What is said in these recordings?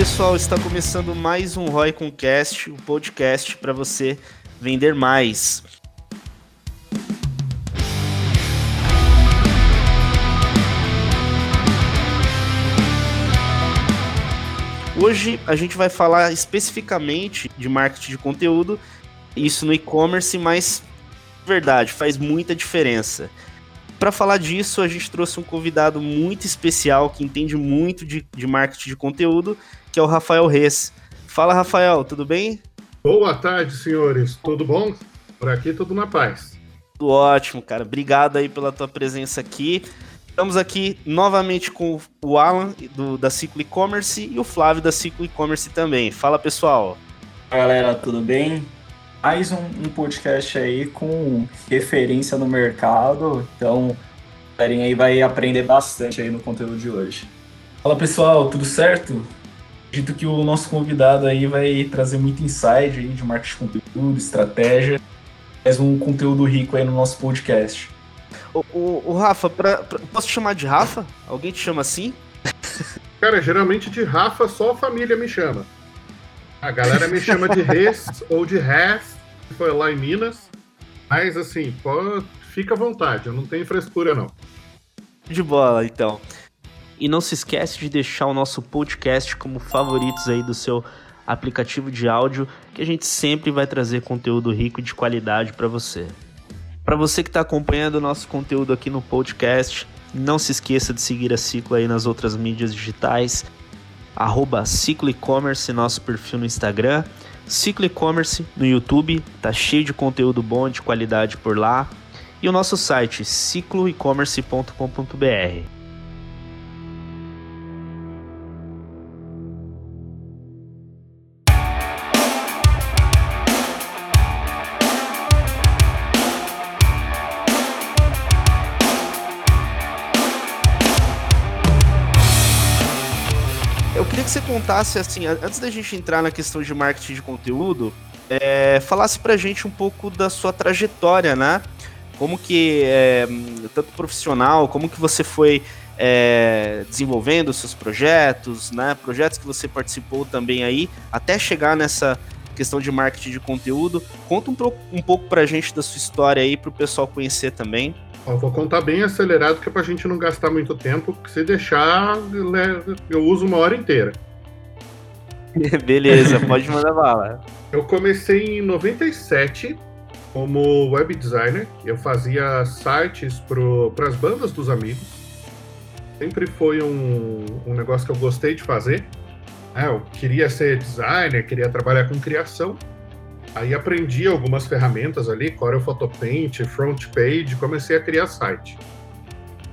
pessoal, está começando mais um Roy Concast, o um podcast para você vender mais. Hoje a gente vai falar especificamente de marketing de conteúdo, isso no e-commerce, mas verdade, faz muita diferença. Para falar disso, a gente trouxe um convidado muito especial que entende muito de, de marketing de conteúdo que é o Rafael Reis. Fala, Rafael, tudo bem? Boa tarde, senhores. Tudo bom? Por aqui, tudo na paz. Tudo ótimo, cara. Obrigado aí pela tua presença aqui. Estamos aqui novamente com o Alan do, da Ciclo E-Commerce e o Flávio da Ciclo E-Commerce também. Fala, pessoal. Fala, galera, tudo bem? Mais um, um, podcast aí com referência no mercado. Então, a aí vai aprender bastante aí no conteúdo de hoje. Fala, pessoal, tudo certo? Acredito que o nosso convidado aí vai trazer muito insight aí de marketing de conteúdo, estratégia, mais um conteúdo rico aí no nosso podcast. O, o, o Rafa, pra, pra, posso te chamar de Rafa? Alguém te chama assim? Cara, geralmente de Rafa só a família me chama. A galera me chama de Res ou de Res, que foi lá em Minas. Mas assim, pô, fica à vontade, eu não tenho frescura não. De bola, então. E não se esquece de deixar o nosso podcast como favoritos aí do seu aplicativo de áudio, que a gente sempre vai trazer conteúdo rico e de qualidade para você. Para você que está acompanhando o nosso conteúdo aqui no podcast, não se esqueça de seguir a Ciclo aí nas outras mídias digitais, arroba Ciclo E-Commerce, nosso perfil no Instagram, Ciclo E-Commerce no YouTube, tá cheio de conteúdo bom, de qualidade por lá, e o nosso site cicloecommerce.com.br. que contasse, assim, antes da gente entrar na questão de marketing de conteúdo, é, falasse pra gente um pouco da sua trajetória, né? Como que, é, tanto profissional, como que você foi é, desenvolvendo seus projetos, né? Projetos que você participou também aí, até chegar nessa questão de marketing de conteúdo. Conta um, um pouco pra gente da sua história aí, pro pessoal conhecer também. Eu vou contar bem acelerado que é pra gente não gastar muito tempo, porque se deixar, eu uso uma hora inteira. Beleza, pode mandar bala. Eu comecei em 97 como web designer. Eu fazia sites para as bandas dos amigos. Sempre foi um, um negócio que eu gostei de fazer. É, eu queria ser designer, queria trabalhar com criação. Aí aprendi algumas ferramentas ali, Corel Photo Paint, Front Page, comecei a criar site.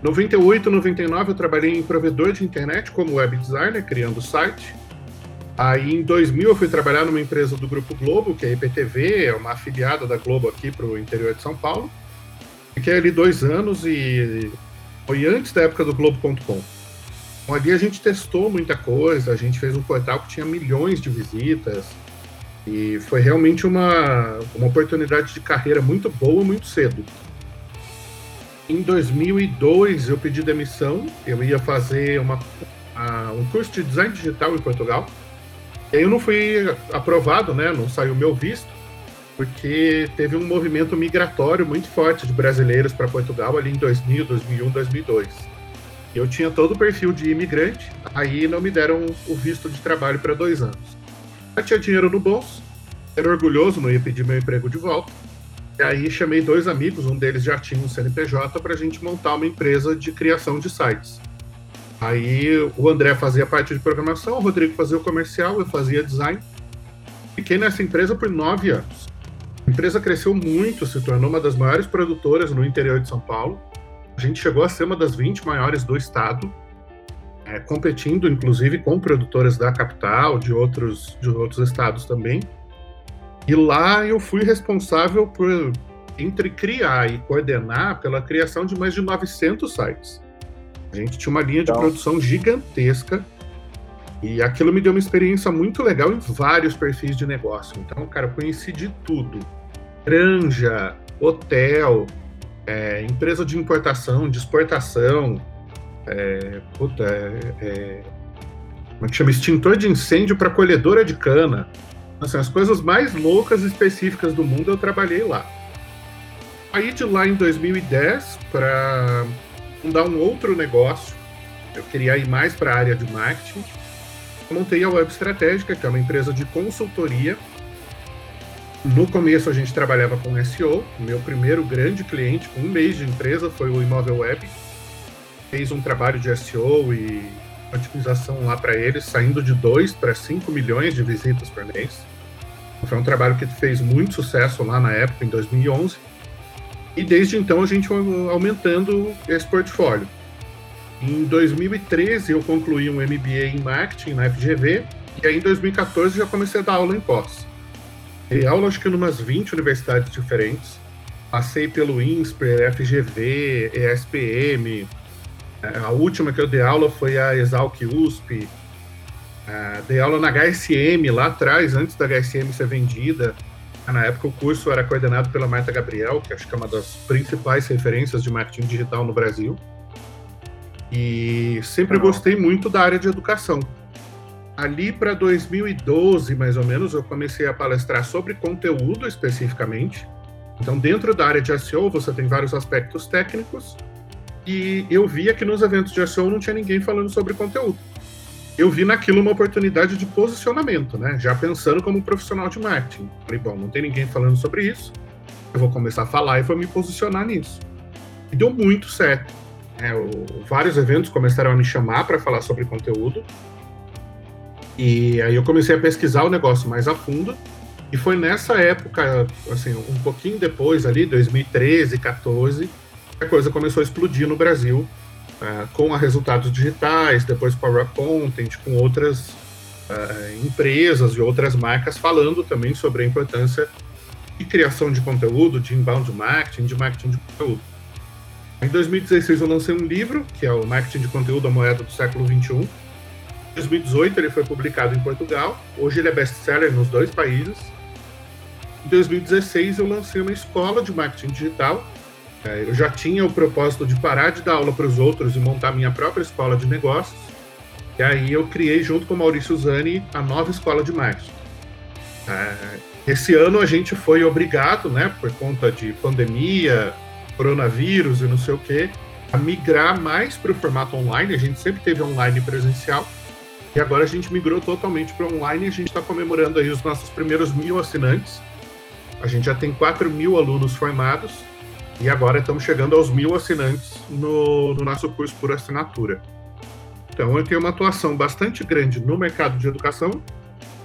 98, 99 eu trabalhei em provedor de internet como web designer, criando site. Aí em 2000 eu fui trabalhar numa empresa do Grupo Globo, que é a IPTV, é uma afiliada da Globo aqui para o interior de São Paulo. Fiquei ali dois anos e foi antes da época do Globo.com. Então, ali a gente testou muita coisa, a gente fez um portal que tinha milhões de visitas, e foi realmente uma, uma oportunidade de carreira muito boa, muito cedo. Em 2002 eu pedi demissão, eu ia fazer uma, um curso de design digital em Portugal. E aí eu não fui aprovado, né? Não saiu meu visto, porque teve um movimento migratório muito forte de brasileiros para Portugal ali em 2000, 2001, 2002. Eu tinha todo o perfil de imigrante, aí não me deram o visto de trabalho para dois anos. Eu tinha dinheiro no bolso, era orgulhoso, não ia pedir meu emprego de volta. E aí chamei dois amigos, um deles já tinha um CNPJ, para a gente montar uma empresa de criação de sites. Aí o André fazia parte de programação, o Rodrigo fazia o comercial, eu fazia design. Fiquei nessa empresa por nove anos. A empresa cresceu muito, se tornou uma das maiores produtoras no interior de São Paulo. A gente chegou a ser uma das 20 maiores do estado é, competindo inclusive com produtoras da capital, de outros, de outros estados também. E lá eu fui responsável por entre criar e coordenar pela criação de mais de 900 sites. A gente tinha uma linha de produção gigantesca E aquilo me deu uma experiência muito legal em vários perfis de negócio. Então, cara, eu conheci de tudo: granja, hotel, é, empresa de importação, de exportação, é, puta, é, é como é que chama? Extintor de incêndio para colhedora de cana. Assim, as coisas mais loucas e específicas do mundo eu trabalhei lá. Aí de lá em 2010 para fundar um outro negócio, eu queria ir mais para a área de marketing. Eu montei a Web Estratégica, que é uma empresa de consultoria. No começo a gente trabalhava com SEO. Meu primeiro grande cliente, com um mês de empresa, foi o Imóvel Web. Fez um trabalho de SEO e otimização lá para eles, saindo de 2 para 5 milhões de visitas por mês. Foi um trabalho que fez muito sucesso lá na época, em 2011. E desde então a gente aumentando esse portfólio. Em 2013 eu concluí um MBA em marketing na FGV e aí em 2014 já comecei a dar aula em pós. Dei aula acho que em umas 20 universidades diferentes. Passei pelo INSPER, FGV, ESPM, a última que eu dei aula foi a Exalc USP. Uh, dei aula na HSM lá atrás, antes da HSM ser vendida. Na época o curso era coordenado pela Marta Gabriel, que acho que é uma das principais referências de marketing digital no Brasil. E sempre gostei muito da área de educação. Ali para 2012, mais ou menos, eu comecei a palestrar sobre conteúdo especificamente. Então, dentro da área de SEO, você tem vários aspectos técnicos e eu via que nos eventos de SEO não tinha ninguém falando sobre conteúdo. Eu vi naquilo uma oportunidade de posicionamento, né? Já pensando como profissional de marketing. Falei, bom, não tem ninguém falando sobre isso, eu vou começar a falar e vou me posicionar nisso. E deu muito certo. É, o, vários eventos começaram a me chamar para falar sobre conteúdo. E aí eu comecei a pesquisar o negócio mais a fundo. E foi nessa época, assim, um pouquinho depois ali, 2013, 14, a coisa começou a explodir no Brasil, uh, com resultados digitais, depois Rock Content, com outras uh, empresas e outras marcas falando também sobre a importância de criação de conteúdo, de inbound marketing, de marketing de conteúdo. Em 2016 eu lancei um livro, que é o Marketing de Conteúdo, a Moeda do Século XXI. Em 2018 ele foi publicado em Portugal, hoje ele é best-seller nos dois países. Em 2016 eu lancei uma escola de marketing digital, eu já tinha o propósito de parar de dar aula para os outros e montar minha própria escola de negócios. E aí eu criei, junto com Maurício Zani, a nova escola de marketing. É, esse ano a gente foi obrigado, né, por conta de pandemia, coronavírus e não sei o quê, a migrar mais para o formato online. A gente sempre teve online presencial. E agora a gente migrou totalmente para online e a gente está comemorando aí os nossos primeiros mil assinantes. A gente já tem 4 mil alunos formados e agora estamos chegando aos mil assinantes no, no nosso curso por assinatura. Então eu tenho uma atuação bastante grande no mercado de educação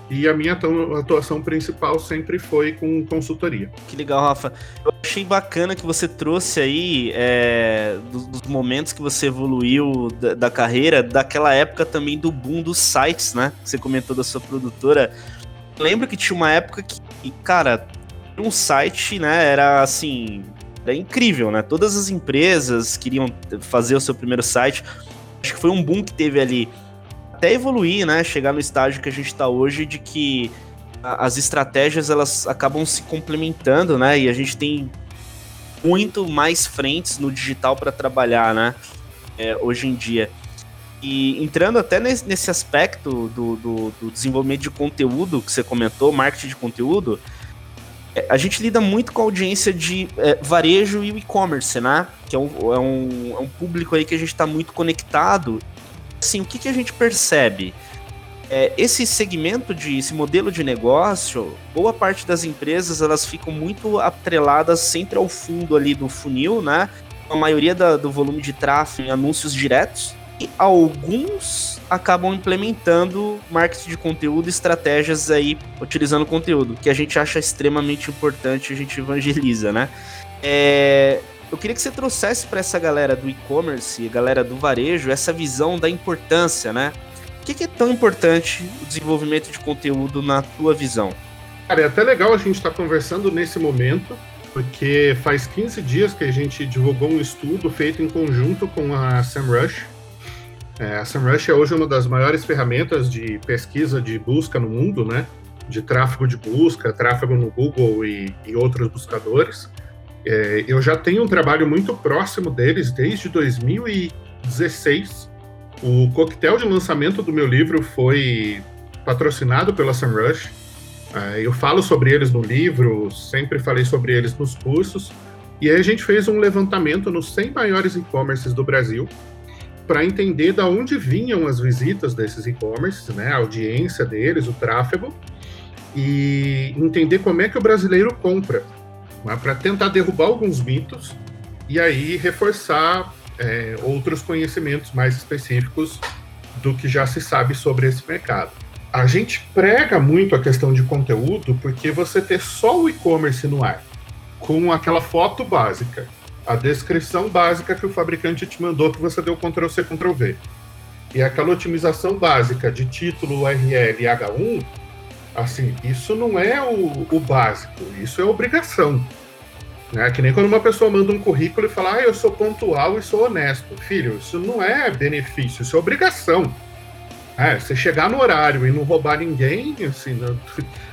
e a minha atuação principal sempre foi com consultoria. Que legal, Rafa. Eu achei bacana que você trouxe aí é, dos, momentos que você evoluiu da, da, carreira, daquela época também do boom dos sites, né? Que você comentou da sua produtora. Lembro que tinha uma época que, cara, um site, né, era assim, é incrível, né? Todas as empresas queriam fazer o seu primeiro site. Acho que foi um boom que teve ali até evoluir, né? Chegar no estágio que a gente está hoje de que as estratégias elas acabam se complementando, né? E a gente tem muito mais frentes no digital para trabalhar, né? É, hoje em dia. E entrando até nesse, aspecto do, do, do, desenvolvimento de conteúdo que você comentou, marketing de conteúdo, a gente lida muito com a audiência de é, varejo e e-commerce, né? Que é um, é, um, é um público aí que a gente está muito conectado. Assim, o que, que a gente percebe? É, esse segmento de esse modelo de negócio, boa parte das empresas elas ficam muito atreladas sempre ao fundo ali do funil, né? A maioria da, do volume de tráfego em anúncios diretos e alguns acabam implementando marketing de conteúdo, estratégias aí utilizando conteúdo, que a gente acha extremamente importante, a gente evangeliza, né? É, eu queria que você trouxesse para essa galera do e-commerce, galera do varejo, essa visão da importância, né? O que, é tão importante o desenvolvimento de conteúdo na tua visão? Cara, é até legal a gente estar tá conversando nesse momento, porque faz 15 dias que a gente divulgou um estudo feito em conjunto com a SEMrush, É, a SEMrush é hoje uma das maiores ferramentas de pesquisa de busca no mundo, né? De tráfego de busca, tráfego no Google e, e outros buscadores. É, eu já tenho um trabalho muito próximo deles desde 2016. O coquetel de lançamento do meu livro foi patrocinado pela SEMrush. É, eu falo sobre eles no livro, sempre falei sobre eles nos cursos. E aí a gente fez um levantamento nos 100 maiores e-commerces do Brasil para entender da onde vinham as visitas desses e-commerces, né, a audiência deles, o tráfego, e entender como é que o brasileiro compra, né, para tentar derrubar alguns mitos e aí reforçar é, outros conhecimentos mais específicos do que já se sabe sobre esse mercado. A gente prega muito a questão de conteúdo porque você ter só o e-commerce no ar, com aquela foto básica, a descrição básica que o fabricante te mandou que você deu Ctrl C, Ctrl V. E aquela otimização básica de título, URL e H1, assim, isso não é o, o básico, isso é obrigação. Né? Que nem quando uma pessoa manda um currículo e fala, ah, eu sou pontual e sou honesto. Filho, isso não é benefício, isso é obrigação. É, você chegar no horário e não roubar ninguém, assim, não,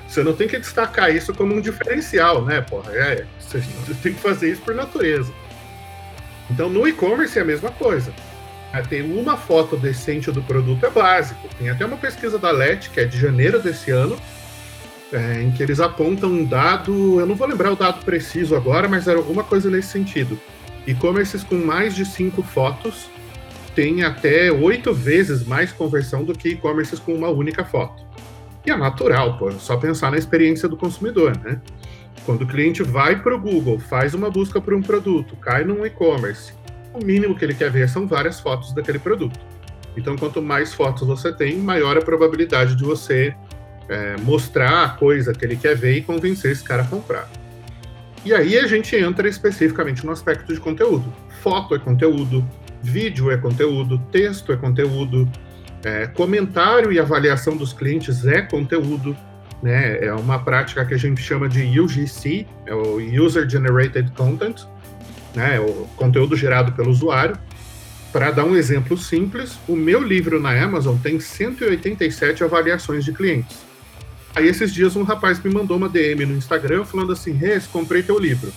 você não tem que destacar isso como um diferencial, né, porra? É, você tem que fazer isso por natureza. Então, no e-commerce é a mesma coisa. É, ter uma foto decente do produto é básico. Tem até uma pesquisa da LET, que é de janeiro desse ano, é, em que eles apontam um dado, eu não vou lembrar o dado preciso agora, mas era alguma coisa nesse sentido. E-commerces com mais de cinco fotos têm até oito vezes mais conversão do que e-commerces com uma única foto. E é natural, pô, só pensar na experiência do consumidor, né? Quando o cliente vai para o Google, faz uma busca por um produto, cai num e-commerce, o mínimo que ele quer ver são várias fotos daquele produto. Então, quanto mais fotos você tem, maior a probabilidade de você é, mostrar a coisa que ele quer ver e convencer esse cara a comprar. E aí a gente entra especificamente no aspecto de conteúdo. Foto é conteúdo, vídeo é conteúdo, texto é conteúdo, é, comentário e avaliação dos clientes é conteúdo, né? É uma prática que a gente chama de UGC, é o User Generated Content, né? É o conteúdo gerado pelo usuário. Para dar um exemplo simples, o meu livro na Amazon tem 187 avaliações de clientes. Aí esses dias um rapaz me mandou uma DM no Instagram falando assim: Reis, comprei teu livro.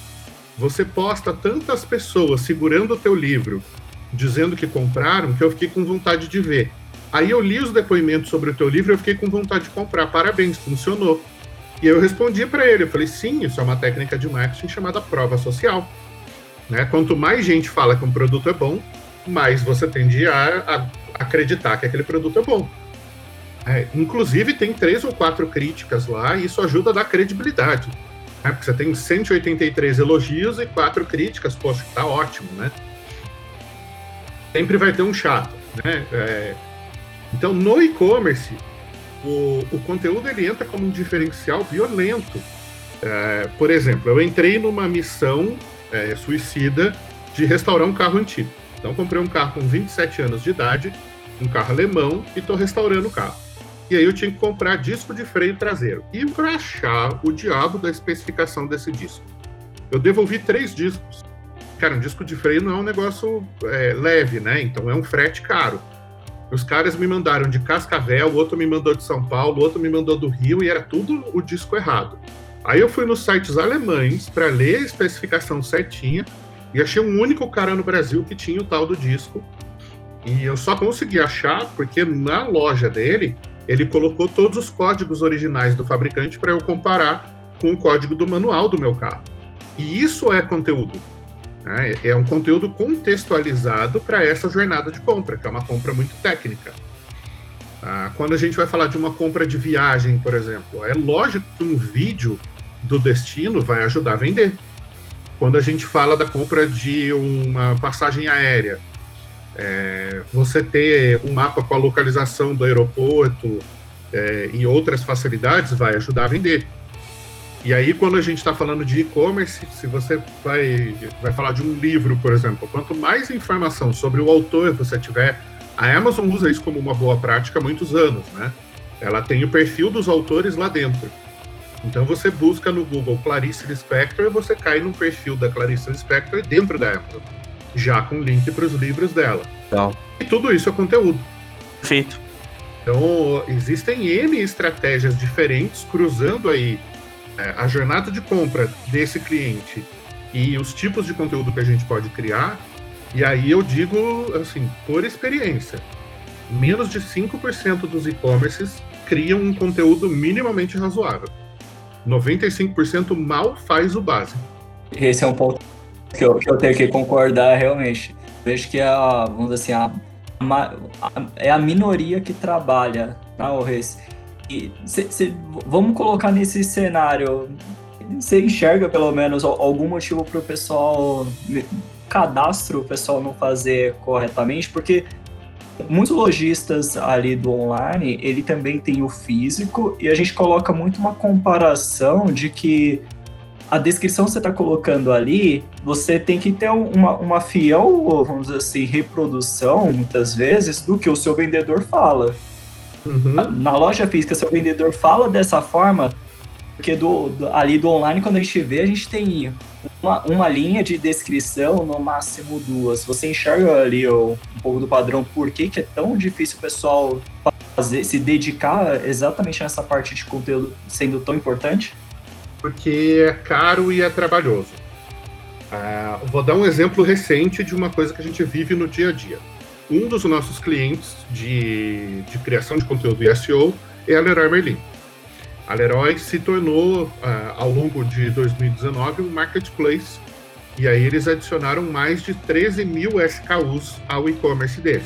Você posta tantas pessoas segurando o teu livro, dizendo que compraram, que eu fiquei com vontade de ver. Aí eu li os depoimentos sobre o teu livro e eu fiquei com vontade de comprar. Parabéns, funcionou. E eu respondi para ele, eu falei, sim, isso é uma técnica de marketing chamada prova social. Né? Quanto mais gente fala que um produto é bom, mais você tende a, a acreditar que aquele produto é bom. É, inclusive, tem três ou quatro críticas lá e isso ajuda a dar credibilidade. Né? Porque você tem 183 elogios e quatro críticas, poxa, tá ótimo, né? Sempre vai ter um chato, né? É, então, no e-commerce, o, o conteúdo ele entra como um diferencial violento. É, por exemplo, eu entrei numa missão é, suicida de restaurar um carro antigo. Então, comprei um carro com 27 anos de idade, um carro alemão, e estou restaurando o carro. E aí eu tinha que comprar disco de freio traseiro. E para achar o diabo da especificação desse disco. Eu devolvi três discos. Cara, um disco de freio não é um negócio é, leve, né? Então é um frete caro. Os caras me mandaram de Cascavel, outro me mandou de São Paulo, outro me mandou do Rio e era tudo o disco errado. Aí eu fui nos sites alemães para ler a especificação certinha e achei um único cara no Brasil que tinha o tal do disco. E eu só consegui achar porque na loja dele ele colocou todos os códigos originais do fabricante para eu comparar com o código do manual do meu carro. E isso é conteúdo. Né? É um conteúdo contextualizado para essa jornada de compra, que é uma compra muito técnica. Ah, quando a gente vai falar de uma compra de viagem, por exemplo, é lógico que um vídeo do destino vai ajudar a vender. Quando a gente fala da compra de uma passagem aérea, é, você ter um mapa com a localização do aeroporto é, e outras facilidades vai ajudar a vender. E aí, quando a gente está falando de e-commerce, se você vai, vai falar de um livro, por exemplo, quanto mais informação sobre o autor você tiver, a Amazon usa isso como uma boa prática há muitos anos, né? Ela tem o perfil dos autores lá dentro. Então você busca no Google Clarice Lispector e você cai no perfil da Clarice Lispector dentro da Amazon, já com link para os livros dela. Legal. E tudo isso é conteúdo. Perfeito. Então, existem N estratégias diferentes cruzando aí a jornada de compra desse cliente e os tipos de conteúdo que a gente pode criar. E aí eu digo, assim, por experiência, menos de 5% dos e-commerces criam um conteúdo minimamente razoável. 95% mal faz o básico. Esse é um ponto que eu, que eu tenho que concordar realmente. Vejo que a, vamos dizer assim, a, a, é a minoria que trabalha na tá. Cê, cê, vamos colocar nesse cenário, você enxerga pelo menos algum motivo para o pessoal, cadastro o pessoal não fazer corretamente? Porque muitos lojistas ali do online, ele também tem o físico e a gente coloca muito uma comparação de que a descrição que você está colocando ali, você tem que ter uma, uma fiel, vamos dizer assim, reprodução, muitas vezes, do que o seu vendedor fala. Uhum. Na loja física, seu vendedor fala dessa forma, porque do, do, ali do online, quando a gente vê, a gente tem uma, uma linha de descrição, no máximo duas. Você enxerga ali o, um pouco do padrão, por que, que é tão difícil o pessoal fazer, se dedicar exatamente nessa parte de conteúdo sendo tão importante? Porque é caro e é trabalhoso. Uh, vou dar um exemplo recente de uma coisa que a gente vive no dia a dia. Um dos nossos clientes de, de criação de conteúdo e SEO é a Leroy Merlin. A Leroy se tornou, uh, ao longo de 2019, um marketplace. E aí eles adicionaram mais de 13 mil SKUs ao e-commerce deles,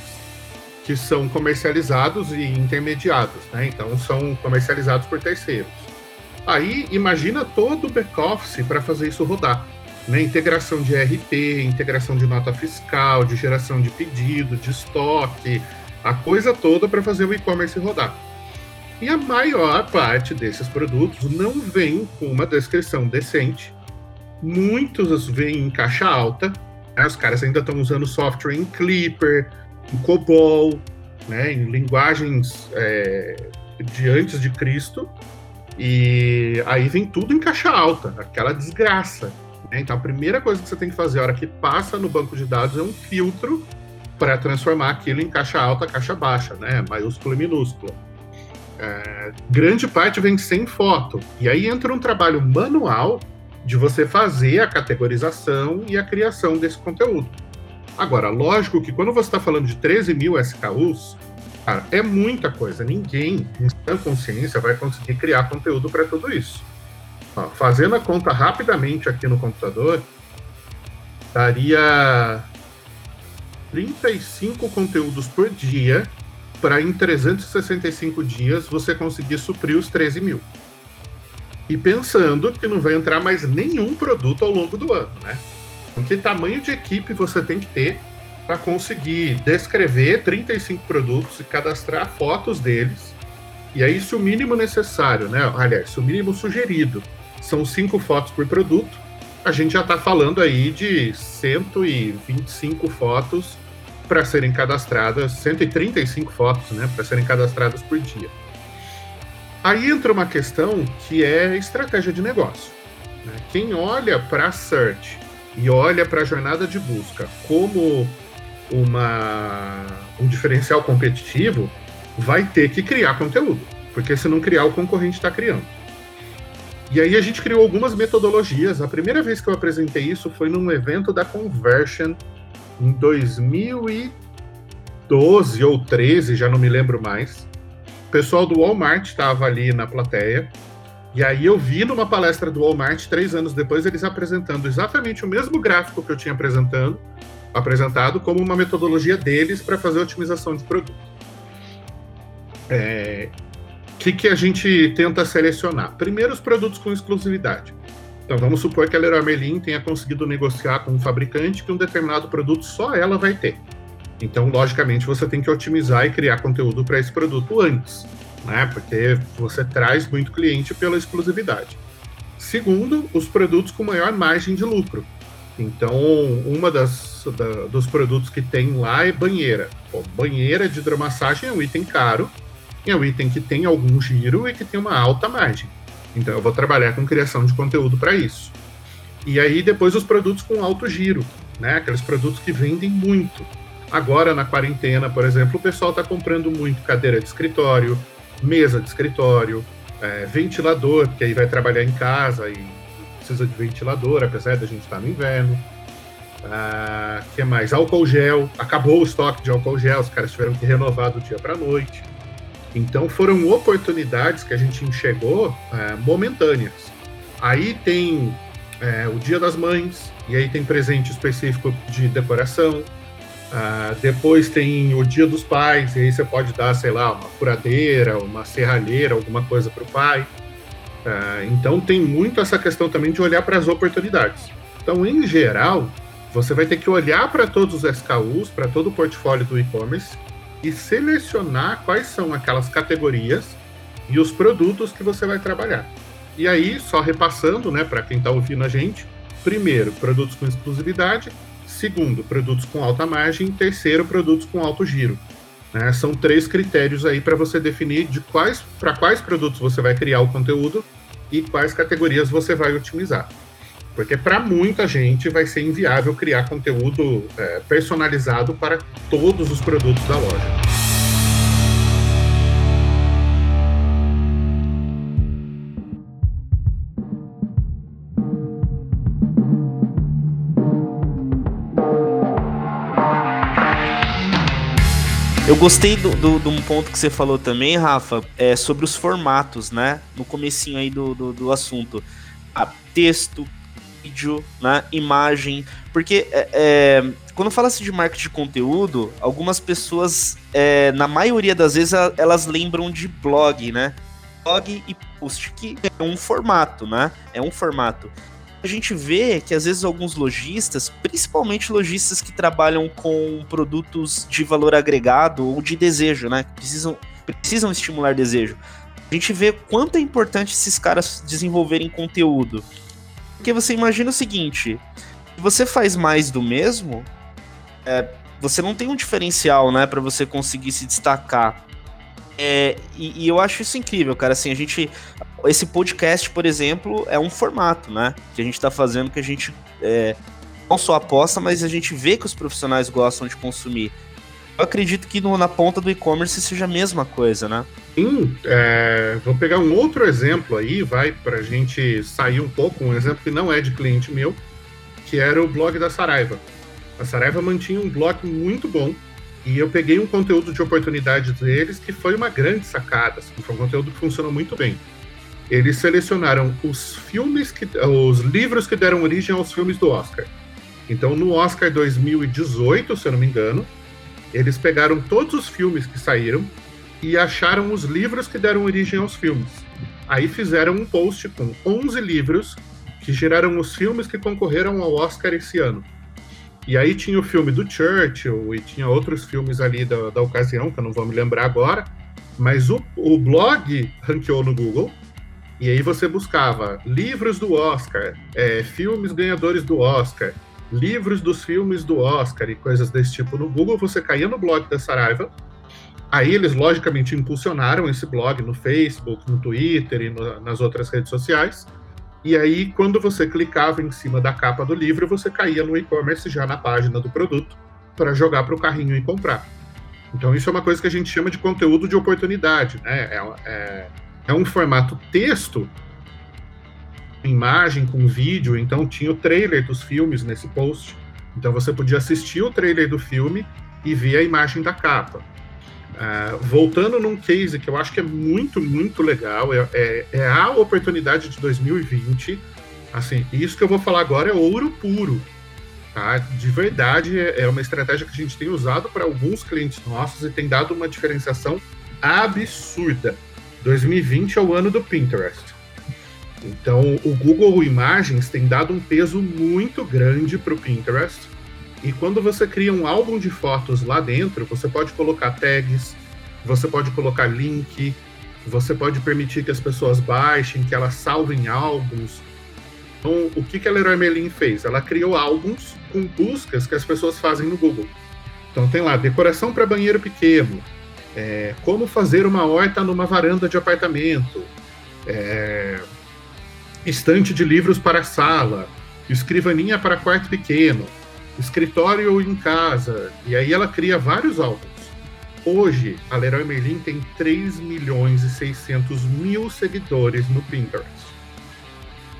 que são comercializados e intermediados, né? Então são comercializados por terceiros. Aí imagina todo o back-office para fazer isso rodar. Né? Integração de RP, integração de nota fiscal, de geração de pedido, de estoque, a coisa toda para fazer o e-commerce rodar. E a maior parte desses produtos não vem com uma descrição decente. Muitos vêm em caixa alta. Né? Os caras ainda estão usando software em Clipper, em COBOL, né? em linguagens é, de antes de Cristo. E aí vem tudo em caixa alta, aquela desgraça. Né? Então a primeira coisa que você tem que fazer a hora que passa no banco de dados é um filtro para transformar aquilo em caixa alta, caixa baixa, né? maiúsculo e minúsculo. É, grande parte vem sem foto. E aí entra um trabalho manual de você fazer a categorização e a criação desse conteúdo. Agora, lógico que quando você está falando de 13 mil SKUs, cara, é muita coisa. Ninguém, em sua consciência, vai conseguir criar conteúdo para tudo isso. Fazendo a conta rapidamente aqui no computador, daria 35 conteúdos por dia para em 365 dias você conseguir suprir os 13 mil. E pensando que não vai entrar mais nenhum produto ao longo do ano, né? Então, que tamanho de equipe você tem que ter para conseguir descrever 35 produtos e cadastrar fotos deles? E aí, se o mínimo necessário, né? Aliás, se o mínimo sugerido são cinco fotos por produto, a gente já está falando aí de 125 fotos para serem cadastradas, 135 fotos, né, para serem cadastradas por dia. Aí entra uma questão que é estratégia de negócio. Né? Quem olha para a search e olha para a jornada de busca como uma, um diferencial competitivo, vai ter que criar conteúdo, porque se não criar, o concorrente está criando. E aí a gente criou algumas metodologias. A primeira vez que eu apresentei isso foi num evento da Conversion em 2012 ou 13, já não me lembro mais. O pessoal do Walmart estava ali na plateia. E aí eu vi numa palestra do Walmart, três anos depois, eles apresentando exatamente o mesmo gráfico que eu tinha apresentando, apresentado como uma metodologia deles para fazer otimização de produto. O que, que a gente tenta selecionar? Primeiro, os produtos com exclusividade. Então vamos supor que a Leroy Merlin tenha conseguido negociar com um fabricante que um determinado produto só ela vai ter. Então, logicamente, você tem que otimizar e criar conteúdo para esse produto antes, né? Porque você traz muito cliente pela exclusividade. Segundo, os produtos com maior margem de lucro. Então, uma das da, dos produtos que tem lá é banheira. Bom, banheira de hidromassagem é um item caro, é um item que tem algum giro e que tem uma alta margem. Então eu vou trabalhar com criação de conteúdo para isso. E aí depois os produtos com alto giro, né? Aqueles produtos que vendem muito. Agora, na quarentena, por exemplo, o pessoal está comprando muito cadeira de escritório, mesa de escritório, é, ventilador, porque aí vai trabalhar em casa e precisa de ventilador, apesar da gente estar tá no inverno. Ah, que mais? Álcool gel. Acabou o estoque de álcool gel, os caras tiveram que renovar do dia para noite. Então foram oportunidades que a gente enxergou é, momentâneas. Aí tem é, o Dia das Mães, e aí tem presente específico de decoração. Ah, depois tem o Dia dos Pais, e aí você pode dar, sei lá, uma furadeira, uma serralheira, alguma coisa para o pai. Ah, então tem muito essa questão também de olhar para as oportunidades. Então, em geral, você vai ter que olhar para todos os SKUs, para todo o portfólio do e-commerce e selecionar quais são aquelas categorias e os produtos que você vai trabalhar. E aí, só repassando, né, para quem está ouvindo a gente, primeiro, produtos com exclusividade, segundo, produtos com alta margem, terceiro, produtos com alto giro. Né? São três critérios aí para você definir de quais para quais produtos você vai criar o conteúdo e quais categorias você vai otimizar. Porque para muita gente vai ser inviável criar conteúdo é, personalizado para todos os produtos da loja. Eu gostei do, do, de um ponto que você falou também, Rafa, é sobre os formatos, né? No comecinho aí do, do, do assunto. A texto, vídeo, né? Imagem. Porque é, é, quando fala-se de marketing de conteúdo, algumas pessoas, é, na maioria das vezes, elas lembram de blog, né? Blog e post, que é um formato, né? É um formato a gente vê que às vezes alguns lojistas, principalmente lojistas que trabalham com produtos de valor agregado ou de desejo, né? Que precisam, precisam estimular desejo. A gente vê quanto é importante esses caras desenvolverem conteúdo. Porque você imagina o seguinte: você faz mais do mesmo, é, você não tem um diferencial, né, para você conseguir se destacar. É, e, e, eu acho isso incrível, cara. Assim, a gente. Esse podcast, por exemplo, é um formato, né? Que a gente tá fazendo que a gente é, não só aposta, mas a gente vê que os profissionais gostam de consumir. Eu acredito que no, na ponta do e-commerce seja a mesma coisa, né? Sim, é, vou pegar um outro exemplo aí, vai, pra gente sair um pouco, um exemplo que não é de cliente meu, que era o blog da Saraiva. A Saraiva mantinha um blog muito bom, e eu peguei um conteúdo de oportunidade deles que foi uma grande sacada, assim, foi um conteúdo que funcionou muito bem. Eles selecionaram os filmes que os livros que deram origem aos filmes do Oscar. Então, no Oscar 2018, se eu não me engano, eles pegaram todos os filmes que saíram e acharam os livros que deram origem aos filmes. Aí fizeram um post com 11 livros que geraram os filmes que concorreram ao Oscar esse ano. E aí tinha o filme do Churchill e tinha outros filmes ali da, da ocasião, que eu não vou me lembrar agora. Mas o, o blog ranqueou no Google. E aí você buscava livros do Oscar, é, filmes ganhadores do Oscar, livros dos filmes do Oscar e coisas desse tipo no Google. Você caía no blog da Saraiva. Aí eles, logicamente, impulsionaram esse blog no Facebook, no Twitter e no, nas outras redes sociais. E aí, quando você clicava em cima da capa do livro, você caía no e-commerce já na página do produto para jogar para o carrinho e comprar. Então, isso é uma coisa que a gente chama de conteúdo de oportunidade. Né? É, é, é um formato texto, imagem com vídeo, então tinha o trailer dos filmes nesse post. Então, você podia assistir o trailer do filme e ver a imagem da capa. Uh, voltando num case que eu acho que é muito, muito legal, é, é, é, a oportunidade de 2020. Assim, isso que eu vou falar agora é ouro puro. Tá? De verdade, é, é uma estratégia que a gente tem usado para alguns clientes nossos e tem dado uma diferenciação absurda. 2020 é o ano do Pinterest. Então, o Google Imagens tem dado um peso muito grande para o Pinterest e quando você cria um álbum de fotos lá dentro, você pode colocar tags, você pode colocar link, você pode permitir que as pessoas baixem, que elas salvem álbuns. Então, o que, a Leroy Merlin fez? Ela criou álbuns com buscas que as pessoas fazem no Google. Então, tem lá decoração para banheiro pequeno, é, como fazer uma horta numa varanda de apartamento, é, estante de livros para sala, escrivaninha para quarto pequeno. escritório em casa, e aí ela cria vários álbuns. Hoje, a Leroy Merlin tem 3 milhões e 600 mil seguidores no Pinterest.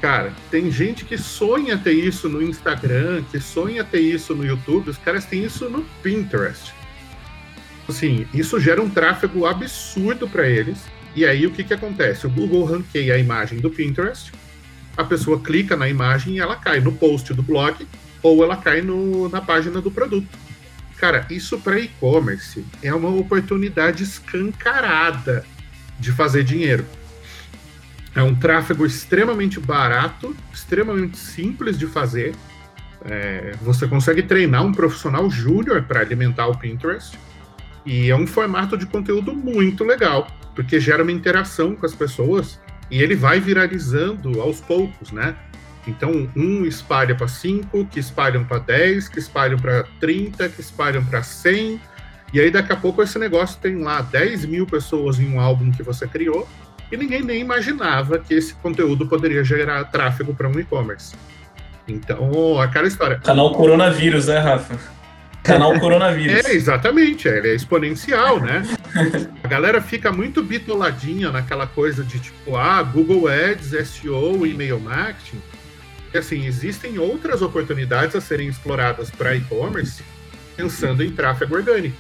Cara, tem gente que sonha ter isso no Instagram, que sonha ter isso no YouTube, os caras têm isso no Pinterest. Assim, isso gera um tráfego absurdo para eles. E aí o que, que acontece? O Google ranqueia a imagem do Pinterest, a pessoa clica na imagem e ela cai no post do blog ou ela cai no, na página do produto. Cara, isso para e-commerce é uma oportunidade escancarada de fazer dinheiro. É um tráfego extremamente barato, extremamente simples de fazer. É, você consegue treinar um profissional júnior para alimentar o Pinterest. E é um formato de conteúdo muito legal, porque gera uma interação com as pessoas e ele vai viralizando aos poucos, né? Então, um espalha para 5, que espalham para 10, que espalham para 30, que espalham para 100. E aí, daqui a pouco, esse negócio tem lá 10 mil pessoas em um álbum que você criou, e ninguém nem imaginava que esse conteúdo poderia gerar tráfego para um e-commerce. Então, aquela história. Canal Coronavírus, né, Rafa? Canal Coronavírus. É, exatamente, ele é exponencial, né? A galera fica muito bitoladinha naquela coisa de tipo, ah, Google Ads, SEO, e-mail marketing assim, existem outras oportunidades a serem exploradas para e-commerce pensando em tráfego orgânico.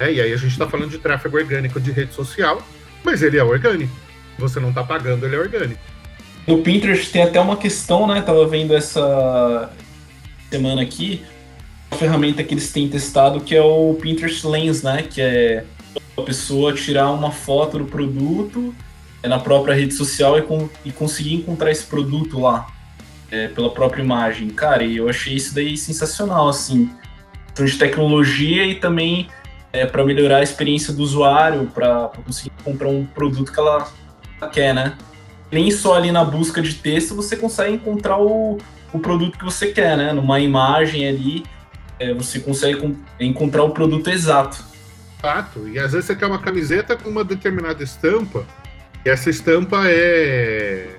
É, e aí a gente está falando de tráfego orgânico de rede social, mas ele é orgânico. Você não está pagando, ele é orgânico. No Pinterest tem até uma questão, né? Tava vendo essa semana aqui, ferramenta que eles têm testado que é o Pinterest Lens, né? Que é a pessoa tirar uma foto do produto é, na própria rede social e, com, e conseguir encontrar esse produto lá é, pela própria imagem. Cara, e eu achei isso daí sensacional, assim. De tecnologia e também é, para melhorar a experiência do usuário, para conseguir comprar um produto que ela, quer, né? Nem só ali na busca de texto você consegue encontrar o, o produto que você quer, né? Numa imagem ali, é, você consegue encontrar o produto exato. Exato. E às vezes você quer uma camiseta com uma determinada estampa, e essa estampa é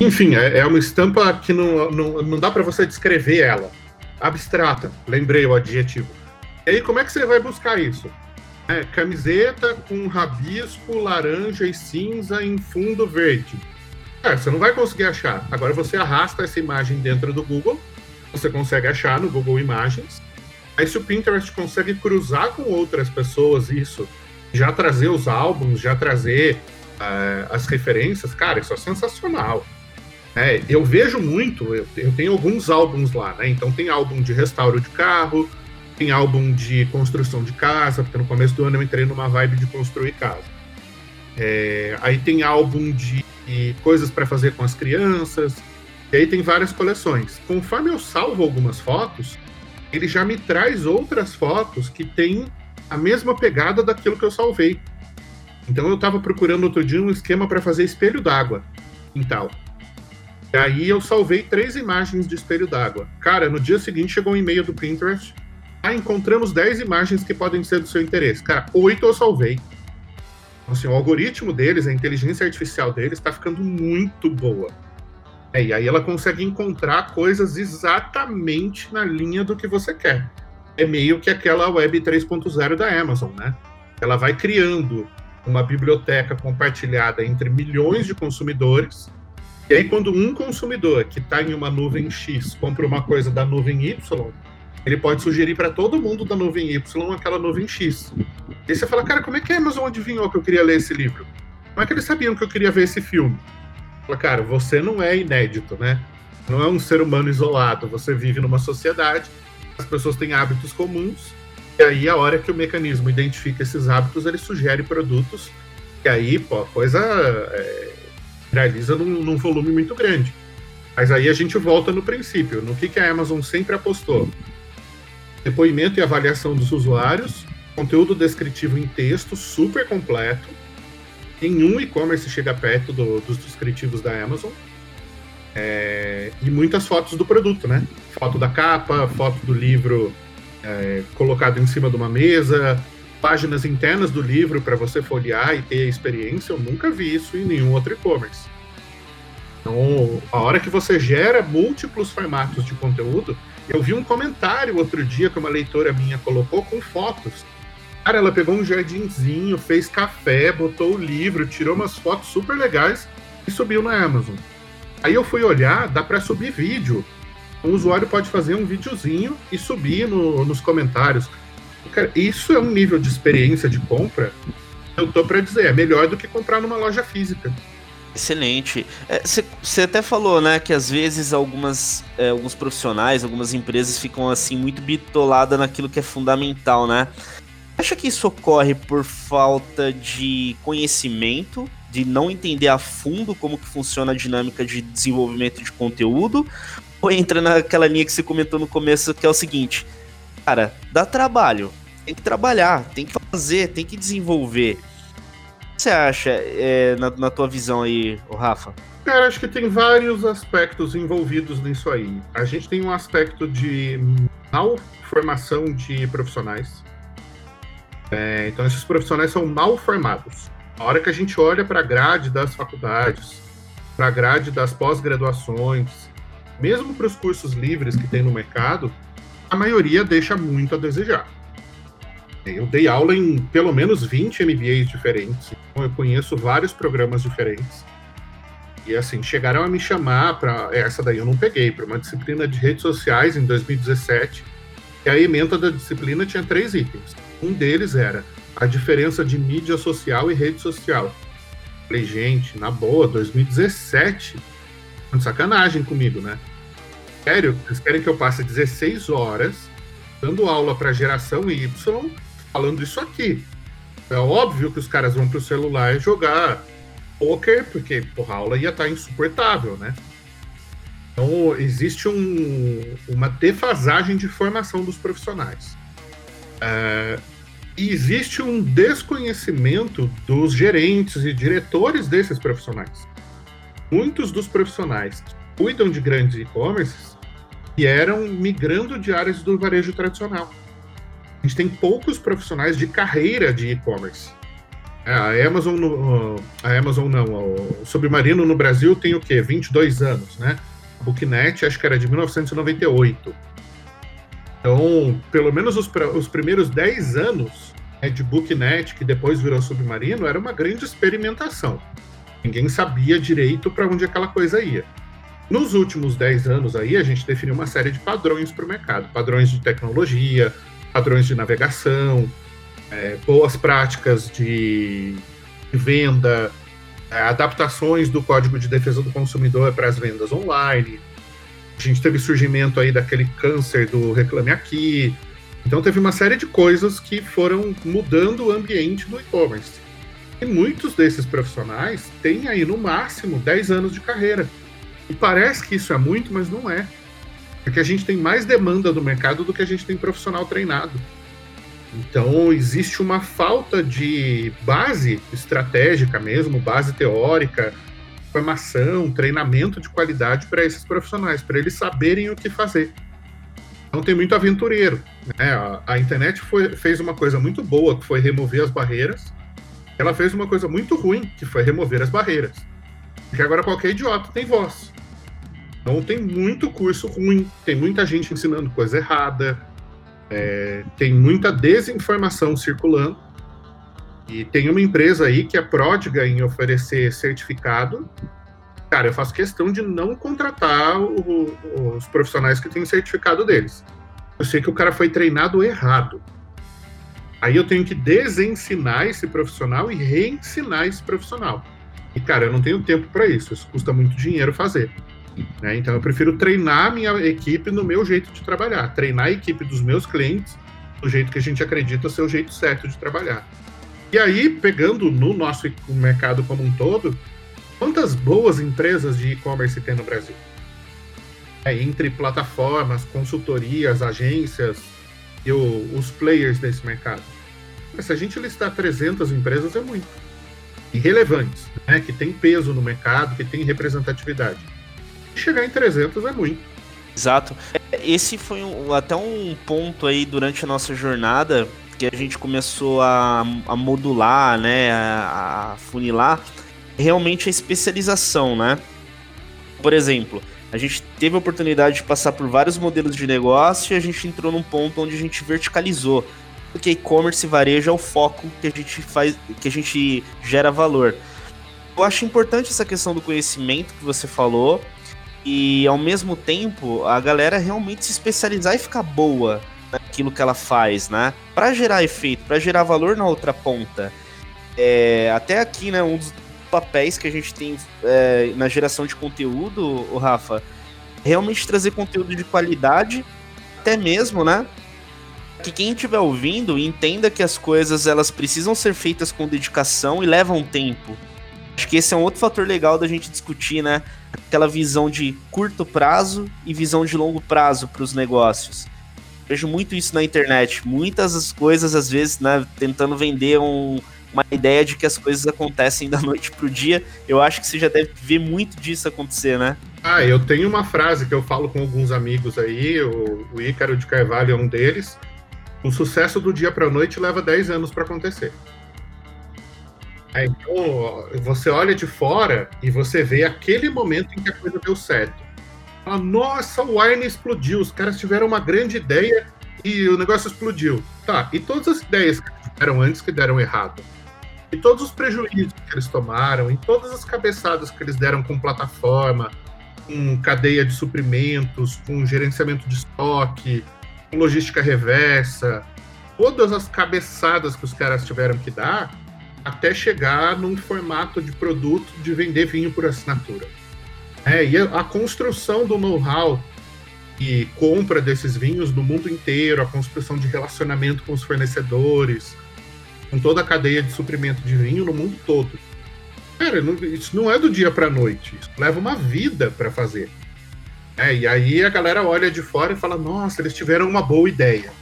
enfim, é, é uma estampa que não, não, não dá para você descrever ela. Abstrata, lembrei o adjetivo. E aí, como é que você vai buscar isso? É, camiseta com rabisco laranja e cinza em fundo verde. É, você não vai conseguir achar. Agora você arrasta essa imagem dentro do Google, você consegue achar no Google Imagens. Aí se o Pinterest consegue cruzar com outras pessoas isso, já trazer os álbuns, já trazer uh, as referências, cara, isso é sensacional. É, eu vejo muito, eu, eu, tenho alguns álbuns lá, né? Então tem álbum de restauro de carro, tem álbum de construção de casa, porque no começo do ano eu entrei numa vibe de construir casa. É, aí tem álbum de, de coisas para fazer com as crianças, e aí tem várias coleções. Conforme eu salvo algumas fotos, ele já me traz outras fotos que têm a mesma pegada daquilo que eu salvei. Então eu estava procurando outro dia um esquema para fazer espelho d'água em tal. E aí eu salvei três imagens de espelho d'água. Cara, no dia seguinte chegou um e-mail do Pinterest. Ah, encontramos 10 imagens que podem ser do seu interesse. Cara, oito eu salvei. Então, assim, o algoritmo deles, a inteligência artificial deles, está ficando muito boa. É, e aí ela consegue encontrar coisas exatamente na linha do que você quer. É meio que aquela web 3.0 da Amazon, né? Ela vai criando uma biblioteca compartilhada entre milhões de consumidores e aí, quando um consumidor que está em uma nuvem X compra uma coisa da nuvem Y, ele pode sugerir para todo mundo da nuvem Y aquela nuvem X. E você fala, cara, como é que a Amazon adivinhou que eu queria ler esse livro? Como é que eles sabiam que eu queria ver esse filme? Fala, cara, você não é inédito, né? Não é um ser humano isolado. Você vive numa sociedade, as pessoas têm hábitos comuns, e aí, a hora que o mecanismo identifica esses hábitos, ele sugere produtos, e aí, pô, a coisa é, realiza num, num, volume muito grande. Mas aí a gente volta no princípio, no que, que a Amazon sempre apostou. Depoimento e avaliação dos usuários, conteúdo descritivo em texto super completo. Nenhum e-commerce chega perto do, dos descritivos da Amazon. É, e muitas fotos do produto, né? Foto da capa, foto do livro é, colocado em cima de uma mesa, páginas internas do livro para você folhear e ter a experiência, eu nunca vi isso em nenhum outro e-commerce. Então, a hora que você gera múltiplos formatos de conteúdo, Eu vi um comentário outro dia que uma leitora minha colocou com fotos. Cara, ela pegou um jardinzinho, fez café, botou o livro, tirou umas fotos super legais e subiu na Amazon. Aí eu fui olhar, dá para subir vídeo. O usuário pode fazer um videozinho e subir no, nos comentários. Cara, isso é um nível de experiência de compra. Eu tô para dizer, é melhor do que comprar numa loja física. Excelente. Você é, até falou, né, que às vezes algumas, é, alguns profissionais, algumas empresas ficam assim muito bitoladas naquilo que é fundamental, né? Acha que isso ocorre por falta de conhecimento, de não entender a fundo como que funciona a dinâmica de desenvolvimento de conteúdo? Ou entra naquela linha que você comentou no começo, que é o seguinte, cara, dá trabalho, tem que trabalhar, tem que fazer, tem que desenvolver você acha, é, na, na, tua visão aí, Rafa? Cara, acho que tem vários aspectos envolvidos nisso aí. A gente tem um aspecto de mal formação de profissionais. É, então, esses profissionais são mal formados. A hora que a gente olha para a grade das faculdades, para a grade das pós-graduações, mesmo para os cursos livres que tem no mercado, a maioria deixa muito a desejar. Eu dei aula em pelo menos 20 MBAs diferentes. Então eu conheço vários programas diferentes. E assim, chegaram a me chamar para. Essa daí eu não peguei, para uma disciplina de redes sociais em 2017. E a emenda da disciplina tinha três itens. Um deles era a diferença de mídia social e rede social. Falei, gente, na boa, 2017. De sacanagem comigo, né? Sério, vocês querem que eu passe 16 horas dando aula para geração Y falando isso aqui. É óbvio que os caras vão pro celular jogar poker, porque porra, a aula ia estar tá insuportável, né? Então, existe um, uma defasagem de formação dos profissionais. É, existe um desconhecimento dos gerentes e diretores desses profissionais. Muitos dos profissionais que cuidam de grandes e-commerces vieram migrando de áreas do varejo tradicional a gente tem poucos profissionais de carreira de e-commerce. A Amazon, no, a Amazon não, o Submarino no Brasil tem o quê? 22 anos, né? A Booknet acho que era de 1998. Então, pelo menos os, os primeiros 10 anos né, de Booknet, que depois virou Submarino, era uma grande experimentação. Ninguém sabia direito para onde aquela coisa ia. Nos últimos 10 anos aí, a gente definiu uma série de padrões para o mercado, padrões de tecnologia, padrões de navegação, é, boas práticas de, de venda, é, adaptações do Código de Defesa do Consumidor para as vendas online. A gente teve surgimento aí daquele câncer do Reclame Aqui. Então teve uma série de coisas que foram mudando o ambiente do e-commerce. E muitos desses profissionais têm aí no máximo 10 anos de carreira. E parece que isso é muito, mas não é. Porque a gente tem mais demanda do mercado do que a gente tem profissional treinado. Então, existe uma falta de base estratégica mesmo, base teórica, formação, treinamento de qualidade para esses profissionais, para eles saberem o que fazer. Então, tem muito aventureiro. Né? A, a, internet foi, fez uma coisa muito boa, que foi remover as barreiras. Ela fez uma coisa muito ruim, que foi remover as barreiras. Porque agora qualquer idiota tem voz. Então tem muito curso ruim, tem muita gente ensinando coisa errada, é, tem muita desinformação circulando. E tem uma empresa aí que é pródiga em oferecer certificado. Cara, eu faço questão de não contratar o, os profissionais que têm certificado deles. Eu sei que o cara foi treinado errado. Aí eu tenho que desensinar esse profissional e reensinar esse profissional. E, cara, eu não tenho tempo para isso. Isso custa muito dinheiro fazer. Né? Então eu prefiro treinar a minha equipe no meu jeito de trabalhar, treinar a equipe dos meus clientes do jeito que a gente acredita ser o jeito certo de trabalhar. E aí, pegando no nosso mercado como um todo, quantas boas empresas de e-commerce tem no Brasil? É, entre plataformas, consultorias, agências e o, os players desse mercado. Mas se a gente listar 300 empresas, é muito. Irrelevantes, né? que tem peso no mercado, que tem representatividade chegar em 300 é muito. Exato. Esse foi um, até um ponto aí durante a nossa jornada que a gente começou a, a modular, né, a, a funilar realmente a especialização, né? Por exemplo, A gente teve a oportunidade de passar por vários modelos de negócio e a gente entrou num ponto onde a gente verticalizou. Porque e-commerce e varejo é o foco que a gente faz, que a gente gera valor. Eu acho importante essa questão do conhecimento que você falou e ao mesmo tempo a galera realmente se especializar e ficar boa naquilo que ela faz, né? Para gerar efeito, para gerar valor na outra ponta. É, até aqui, né, um dos papéis que a gente tem é, na geração de conteúdo, o Rafa, realmente trazer conteúdo de qualidade, até mesmo, né? Que quem estiver ouvindo entenda que as coisas elas precisam ser feitas com dedicação e levam tempo. Acho que esse é um outro fator legal da gente discutir, né? Aquela visão de curto prazo e visão de longo prazo para os negócios. Vejo muito isso na internet. Muitas coisas, às vezes, né, tentando vender um, uma ideia de que as coisas acontecem da noite pro dia. Eu acho que você já deve ver muito disso acontecer, né? Ah, eu tenho uma frase que eu falo com alguns amigos aí, o, o Ícaro de Carvalho é um deles. O sucesso do dia para a noite leva 10 anos para acontecer. É, então, você olha de fora e você vê aquele momento em que a coisa deu certo. Fala, nossa, o Wine explodiu, os caras tiveram uma grande ideia e o negócio explodiu. Tá, e todas as ideias que tiveram antes que deram errado? E todos os prejuízos que eles tomaram, e todas as cabeçadas que eles deram com plataforma, com cadeia de suprimentos, com gerenciamento de estoque, com logística reversa, todas as cabeçadas que os caras tiveram que dar até chegar num formato de produto de vender vinho por assinatura. É, e a construção do know-how e compra desses vinhos no mundo inteiro, a construção de relacionamento com os fornecedores, com toda a cadeia de suprimento de vinho no mundo todo. Cara, não, isso não é do dia para noite, isso leva uma vida para fazer. É, e aí a galera olha de fora e fala: Nossa, eles tiveram uma boa ideia.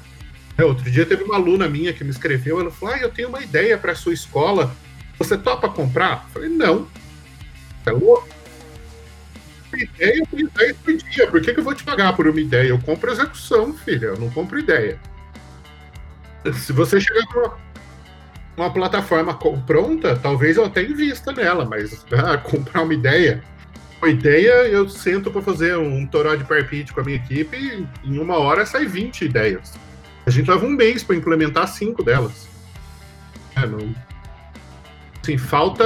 É, outro dia teve uma aluna minha que me escreveu, ela falou: Ah, eu tenho uma ideia para sua escola, você topa comprar? Eu falei: Não. É louco? ideia por ideia por dia. Por que, que eu vou te pagar por uma ideia? Eu compro execução, filha. Eu não compro ideia. Se você chegar com uma, plataforma pronta, talvez eu até invista nela, mas ah, comprar uma ideia. Uma ideia, eu sento para fazer um toró de parpite com a minha equipe e em uma hora sai 20 ideias. A gente leva um mês para implementar cinco delas. É, não... Assim, falta.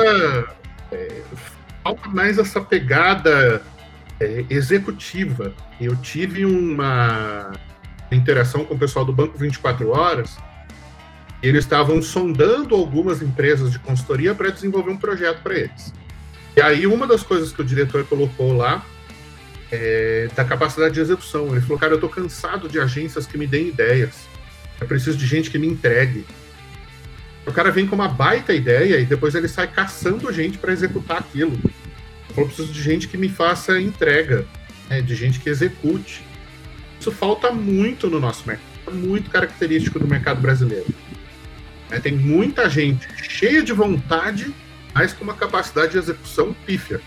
É, falta mais essa pegada é, executiva. Eu tive uma interação com o pessoal do Banco 24 Horas. Eles estavam sondando algumas empresas de consultoria para desenvolver um projeto para eles. E aí, uma das coisas que o diretor colocou lá é da capacidade de execução. Ele falou: Cara, eu estou cansado de agências que me deem ideias. Eu preciso de gente que me entregue. O cara vem com uma baita ideia e depois ele sai caçando gente para executar aquilo. Eu preciso de gente que me faça entrega, né, de gente que execute. Isso falta muito no nosso mercado, muito característico do mercado brasileiro. É, tem muita gente cheia de vontade, mas com uma capacidade de execução pífia.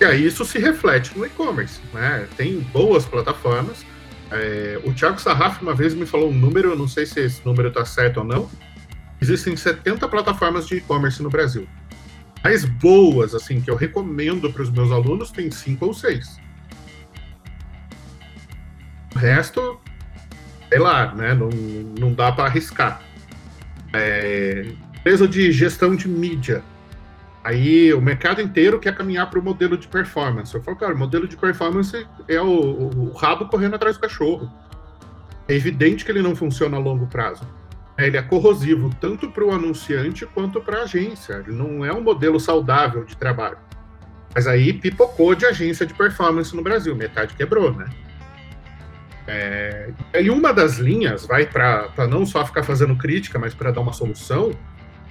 E aí isso se reflete no e-commerce. Né? Tem boas plataformas. É, o Thiago Sarraf uma vez me falou um número, eu não sei se esse número está certo ou não. Existem 70 plataformas de e-commerce no Brasil mais boas, assim, que eu recomendo para os meus alunos, tem cinco ou seis. O resto, sei lá, né? Não, não dá para arriscar. É, empresa de gestão de mídia. Aí o mercado inteiro quer caminhar para o modelo de performance. Eu falo, cara, o modelo de performance é o, o, o rabo correndo atrás do cachorro. É evidente que ele não funciona a longo prazo. É, ele é corrosivo tanto para o anunciante quanto para a agência. Ele não é um modelo saudável de trabalho. Mas aí pipocou de agência de performance no Brasil, metade quebrou, né? É, e uma das linhas, vai para não só ficar fazendo crítica, mas para dar uma solução,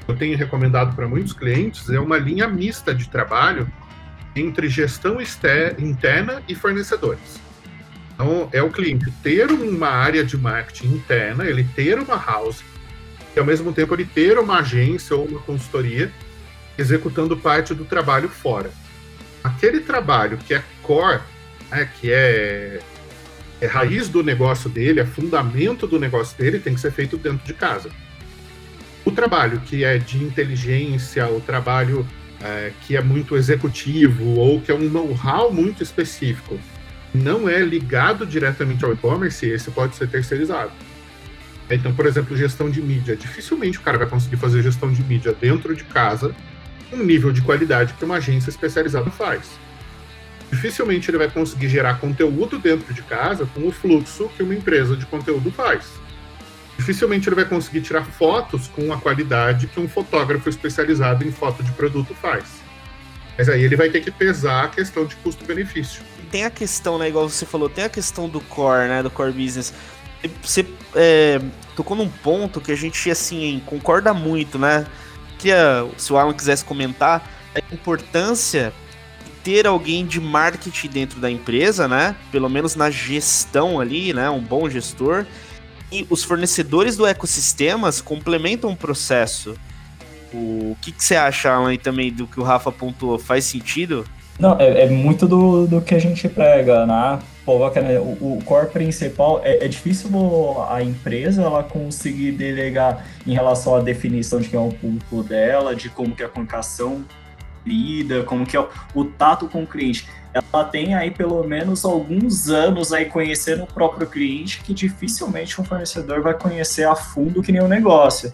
eu tenho recomendado para muitos clientes, é uma linha mista de trabalho entre gestão interna e fornecedores. Então, é o cliente ter uma área de marketing interna, ele ter uma house, e ao mesmo tempo ele ter uma agência ou uma consultoria executando parte do trabalho fora. Aquele trabalho que é core, né, que é, é raiz do negócio dele, é fundamento do negócio dele, tem que ser feito dentro de casa. O trabalho que é de inteligência, o trabalho é, que é muito executivo ou que é um know-how muito específico, não é ligado diretamente ao e-commerce, esse pode ser terceirizado. Então, por exemplo, gestão de mídia. Dificilmente o cara vai conseguir fazer gestão de mídia dentro de casa um nível de qualidade que uma agência especializada faz. Dificilmente ele vai conseguir gerar conteúdo dentro de casa com o fluxo que uma empresa de conteúdo faz. Dificilmente ele vai conseguir tirar fotos com a qualidade que um fotógrafo especializado em foto de produto faz. Mas aí ele vai ter que pesar a questão de custo-benefício. Tem a questão, né, igual você falou, tem a questão do core, né, do core business. Você é, tocou num ponto que a gente, assim, concorda muito, né? Queria, se o Alan quisesse comentar, a importância ter alguém de marketing dentro da empresa, né? Pelo menos na gestão ali, né? Um bom gestor. E os fornecedores do ecossistema complementam o processo. O que, que você acha, Alan, também do que o Rafa pontuou? Faz sentido? Não, é, é muito do, do que a gente prega, né? Pô, bacana. O, o core principal é, é, difícil a empresa ela conseguir delegar em relação à definição de quem é o público dela, de como que a comunicação lida, como que é o, o tato com o cliente. Ela tem aí pelo menos alguns anos aí conhecendo o próprio cliente que dificilmente um fornecedor vai conhecer a fundo que nem o negócio.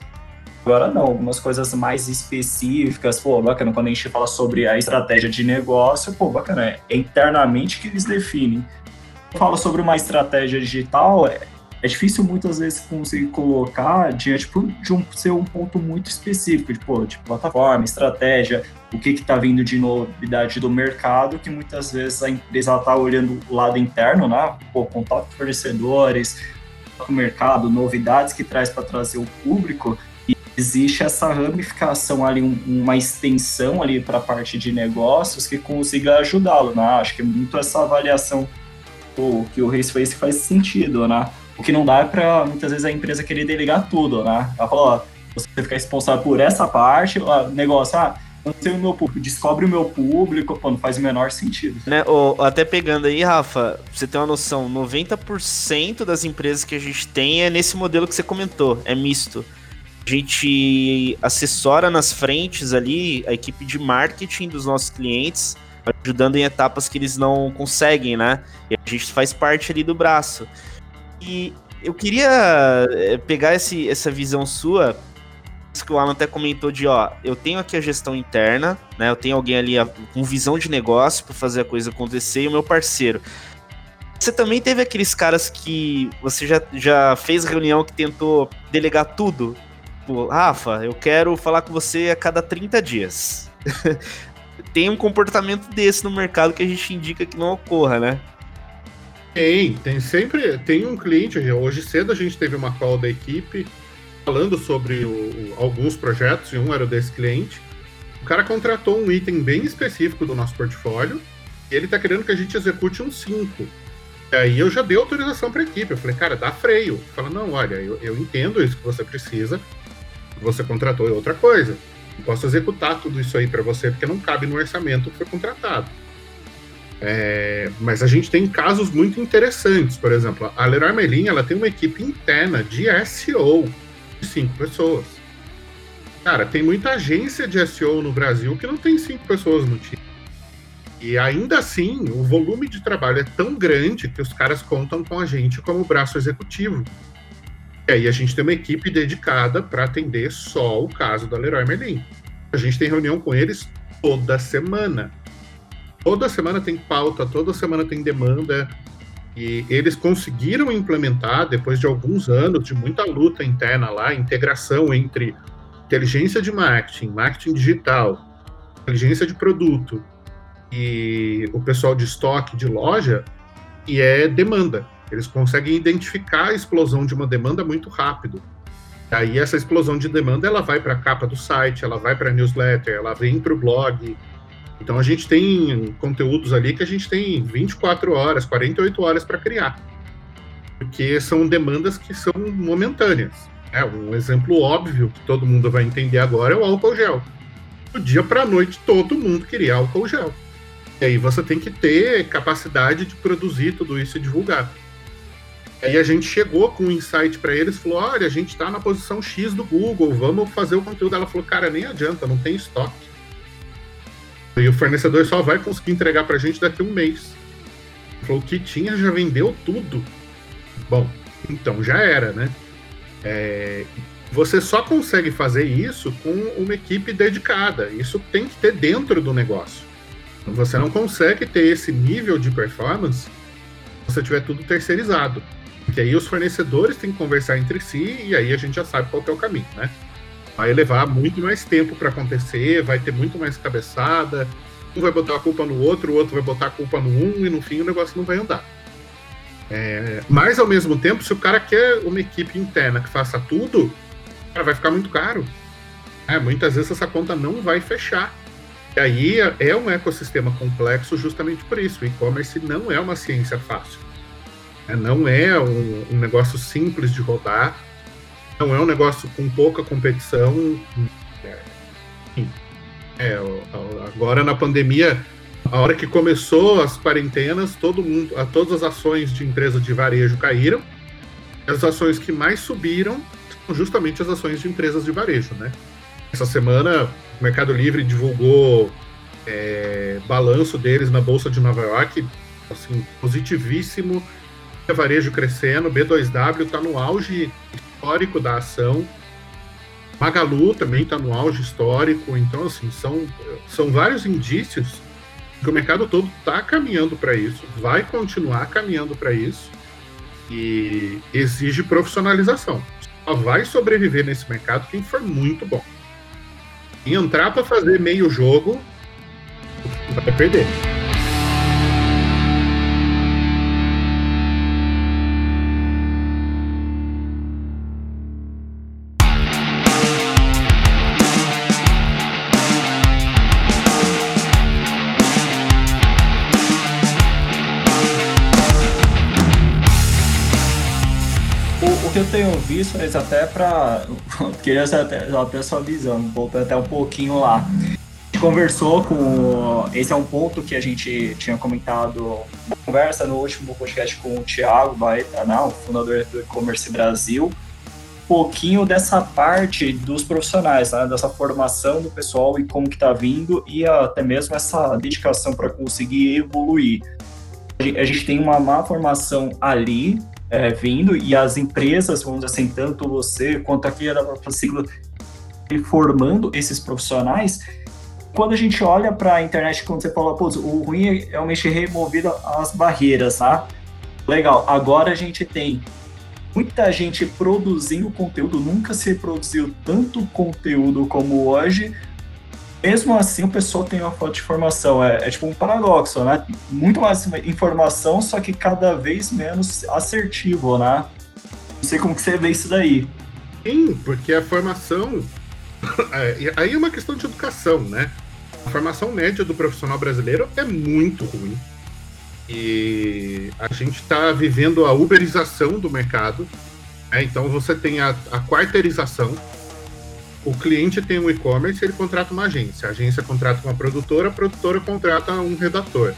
Agora não, algumas coisas mais específicas, pô, bacana, quando a gente fala sobre a estratégia de negócio, pô, bacana, é internamente que eles definem fala sobre uma estratégia digital, é, é difícil muitas vezes conseguir colocar diante de um ser um ponto muito específico, de, pô, de plataforma, estratégia, o que está vindo de novidade do mercado, que muitas vezes a empresa está olhando o lado interno, né? Pô, contato com fornecedores, o mercado, novidades que traz para trazer o público, e existe essa ramificação ali, um, uma extensão ali para a parte de negócios que consiga ajudá-lo, né? Acho que é muito essa avaliação o que o Race Face faz sentido, né? O que não dá é para muitas vezes a empresa querer delegar tudo, né? Ela fala, ó, você ficar responsável por essa parte, ó, negócio, ah, não sei o meu público, descobre o meu público, pô, não faz o menor sentido. Né, ou, até pegando aí, Rafa, você ter uma noção, 90% das empresas que a gente tem é nesse modelo que você comentou, é misto. A gente assessora nas frentes ali a equipe de marketing dos nossos clientes, ajudando em etapas que eles não conseguem, né? E a gente faz parte ali do braço. E eu queria eh, pegar esse, essa visão sua, isso que o Alan até comentou de, ó, eu tenho aqui a gestão interna, né? Eu tenho alguém ali com visão de negócio para fazer a coisa acontecer e o meu parceiro. Você também teve aqueles caras que você já, já fez reunião que tentou delegar tudo? Tipo, Rafa, eu quero falar com você a cada 30 dias. tem um comportamento desse no mercado que a gente indica que não ocorra, né? Tem, tem sempre. Tem um cliente. Hoje cedo a gente teve uma call da equipe falando sobre o, o, alguns projetos, e um era desse cliente. O cara contratou um item bem específico do nosso portfólio e ele está querendo que a gente execute um 5. E aí eu já dei autorização para a equipe. Eu falei, cara, dá freio. Fala, não, olha, eu, eu entendo isso que você precisa. Você contratou é outra coisa. Não posso executar tudo isso aí para você porque não cabe no orçamento que foi contratado. É, mas a gente tem casos muito interessantes. Por exemplo, a Leroy Merlin ela tem uma equipe interna de SEO de cinco pessoas. Cara, tem muita agência de SEO no Brasil que não tem cinco pessoas no time. E ainda assim, o volume de trabalho é tão grande que os caras contam com a gente como braço executivo. E aí a gente tem uma equipe dedicada para atender só o caso da Leroy Merlin. A gente tem reunião com eles toda semana toda semana tem pauta, toda semana tem demanda. E eles conseguiram implementar, depois de alguns anos de muita luta interna lá, integração entre inteligência de marketing, marketing digital, inteligência de produto e o pessoal de estoque de loja, e é demanda. Eles conseguem identificar a explosão de uma demanda muito rápido. Aí essa explosão de demanda ela vai para a capa do site, ela vai para a newsletter, ela vem para o blog, então a gente tem conteúdos ali que a gente tem 24 horas, 48 horas para criar. Porque são demandas que são momentâneas. É, um exemplo óbvio que todo mundo vai entender agora é o álcool gel. Do dia para a noite todo mundo queria álcool gel. E aí você tem que ter capacidade de produzir tudo isso e divulgar. Aí a gente chegou com um insight para eles, falou: olha, a gente está na posição X do Google, vamos fazer o conteúdo. Ela falou: cara, nem adianta, não tem estoque E o fornecedor só vai conseguir entregar para a gente daqui a um mês. Falou, o que tinha já vendeu tudo. Bom, então já era, né? É, você só consegue fazer isso com uma equipe dedicada. Isso tem que ter dentro do negócio. Você não consegue ter esse nível de performance se você tiver tudo terceirizado. Porque aí os fornecedores têm que conversar entre si e aí a gente já sabe qual é o caminho, né? Vai levar muito mais tempo para acontecer, vai ter muito mais cabeçada. Um vai botar a culpa no outro, o outro vai botar a culpa no um e no fim o negócio não vai andar. É, mas ao mesmo tempo, se o cara quer uma equipe interna que faça tudo, cara, vai ficar muito caro. É, muitas vezes essa conta não vai fechar. E aí é um ecossistema complexo justamente por isso. O e-commerce não é uma ciência fácil. É, não é um, um, negócio simples de rodar. Não é um negócio com pouca competição. É, é, agora na pandemia, a hora que começou as quarentenas, todo mundo, todas as ações de empresa de varejo caíram. As ações que mais subiram justamente as ações de empresas de varejo, né? Essa semana, o Mercado Livre divulgou é, balanço deles na Bolsa de Nova York, assim, positivíssimo, varejo crescendo, B2W está no auge histórico da ação, Magalu também está no auge histórico, então, assim, são, são vários indícios que o mercado todo está caminhando para isso, vai continuar caminhando para isso, e exige profissionalização só vai sobreviver nesse mercado quem for muito bom. Entrar para fazer meio jogo, vai perder. Visto, mas até para. Queria até, até sua visão, voltando até um pouquinho lá. A gente conversou com. Esse é um ponto que a gente tinha comentado conversa no último podcast com o Thiago Baeta, não, o fundador do e-commerce Brasil. Um pouquinho dessa parte dos profissionais, né, dessa formação do pessoal e como que tá vindo e até mesmo essa dedicação para conseguir evoluir. A gente tem uma má formação ali, é, vindo e as empresas, vamos dizer assim, tanto você quanto aqui a própria sigla, formando esses profissionais. Quando a gente olha para a internet, quando você fala, pô, o ruim é realmente remover as barreiras, tá? Legal, agora a gente tem muita gente produzindo conteúdo, nunca se produziu tanto conteúdo como hoje, mesmo assim o pessoal tem uma falta de informação. É, é, tipo um paradoxo, né? Muito mais informação, só que cada vez menos assertivo, né? Não sei como que você vê isso daí. Sim, porque a formação. É, aí é uma questão de educação, né? A formação média do profissional brasileiro é muito ruim. E a gente está vivendo a uberização do mercado. Né? Então você tem a, a quarteirização o cliente tem um e-commerce, ele contrata uma agência. A agência contrata uma produtora, a produtora contrata um redator.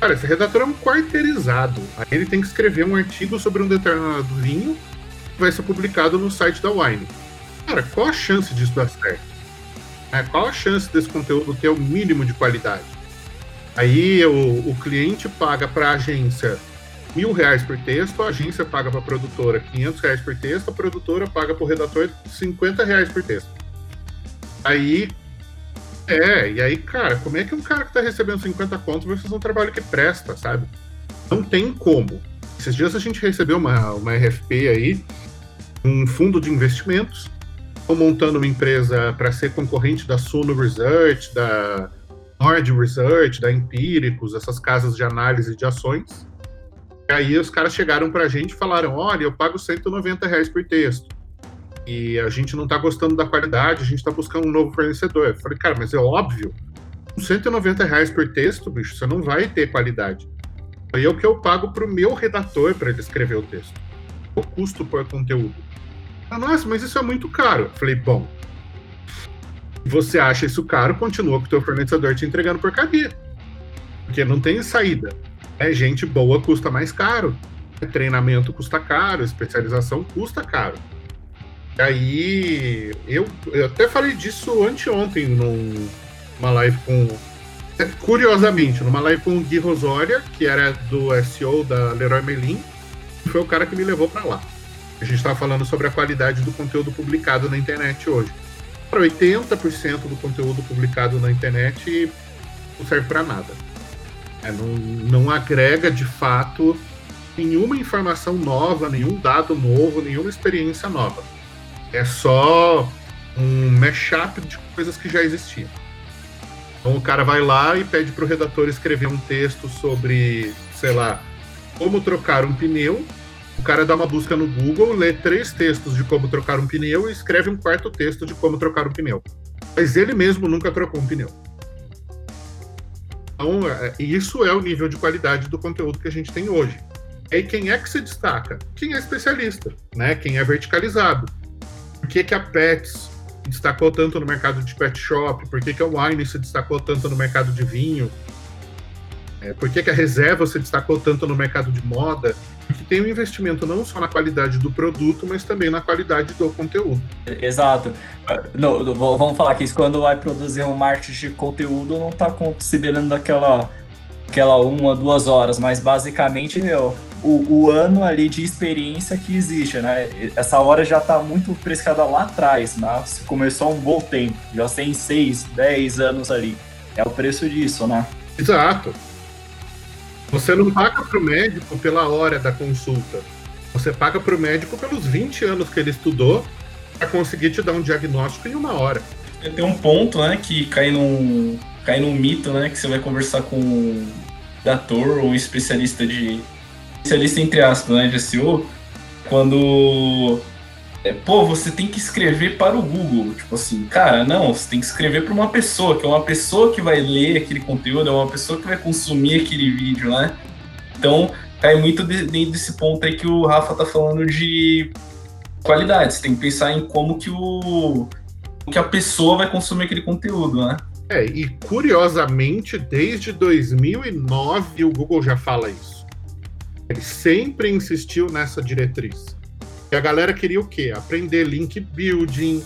Cara, esse redator é um quarteirizado. Aí ele tem que escrever um artigo sobre um determinado vinho que vai ser publicado no site da Wine. Cara, qual a chance disso dar certo? É, qual a chance desse conteúdo ter o mínimo de qualidade? Aí o, o cliente paga para a agência mil reais por texto, a agência paga para a produtora 500 reais por texto, a produtora paga para o redator 50 reais por texto. Aí, é, e aí, cara, como é que um cara que está recebendo 50 contos vai fazer um trabalho que presta, sabe? Não tem como. Esses dias a gente recebeu uma, uma RFP aí, um fundo de investimentos, montando uma empresa para ser concorrente da Suno Research, da Nord Research, da Empíricos, essas casas de análise de ações aí os caras chegaram pra gente e falaram: olha, eu pago 190 reais por texto. E a gente não tá gostando da qualidade, a gente tá buscando um novo fornecedor. Eu falei, cara, mas é óbvio. Com 190 reais por texto, bicho, você não vai ter qualidade. Aí é o que eu pago pro meu redator para ele escrever o texto. O custo por conteúdo. Ah, nossa, mas isso é muito caro. Eu falei, bom, você acha isso caro, continua com o teu fornecedor te entregando porcaria. Porque não tem saída. É, gente boa custa mais caro. Treinamento custa caro, especialização custa caro. E aí, eu, eu até falei disso anteontem numa live com Curiosamente, numa live com o Gui Rosoria, que era do SEO da Leroy Merlin, foi o cara que me levou para lá. A gente estava falando sobre a qualidade do conteúdo publicado na internet hoje. Para 80% do conteúdo publicado na internet não serve para nada. É, não, não agrega de fato nenhuma informação nova, nenhum dado novo, nenhuma experiência nova. É só um mashup de coisas que já existiam. Então o cara vai lá e pede para o redator escrever um texto sobre, sei lá, como trocar um pneu. O cara dá uma busca no Google, lê três textos de como trocar um pneu e escreve um quarto texto de como trocar um pneu. Mas ele mesmo nunca trocou um pneu. Então, é, isso é o nível de qualidade do conteúdo que a gente tem hoje. E quem é que se destaca? Quem é especialista, né? Quem é verticalizado. Por que, que a Pets destacou tanto no mercado de pet shop? Por que, que a Wine se destacou tanto no mercado de vinho? É, por que, que a Reserva se destacou tanto no mercado de moda? Porque tem um investimento não só na qualidade do produto, mas também na qualidade do conteúdo. Exato. No, vamos falar que isso quando vai produzir um marketing de conteúdo não está considerando aquela, aquela uma, duas horas, mas basicamente, meu, o, o, ano ali de experiência que existe, né? Essa hora já está muito prescada lá atrás, né? Começou um bom tempo, já tem seis, dez anos ali. É o preço disso, né? Exato. Você não paga para o médico pela hora da consulta. Você paga para o médico pelos 20 anos que ele estudou para conseguir te dar um diagnóstico em uma hora. Tem um ponto, né, que cai num, cai num mito, né, que você vai conversar com um ator ou um especialista de especialista entre aspas, né, de SEO, quando é, pô, você tem que escrever para o Google. Tipo assim, cara, não, você tem que escrever para uma pessoa, que é uma pessoa que vai ler aquele conteúdo, é uma pessoa que vai consumir aquele vídeo, né? Então, cai muito dentro desse ponto aí que o Rafa tá falando de qualidade. Você tem que pensar em como que o que a pessoa vai consumir aquele conteúdo, né? É, e curiosamente, desde 2009 o Google já fala isso. Ele sempre insistiu nessa diretriz. E a galera queria o quê? Aprender link building,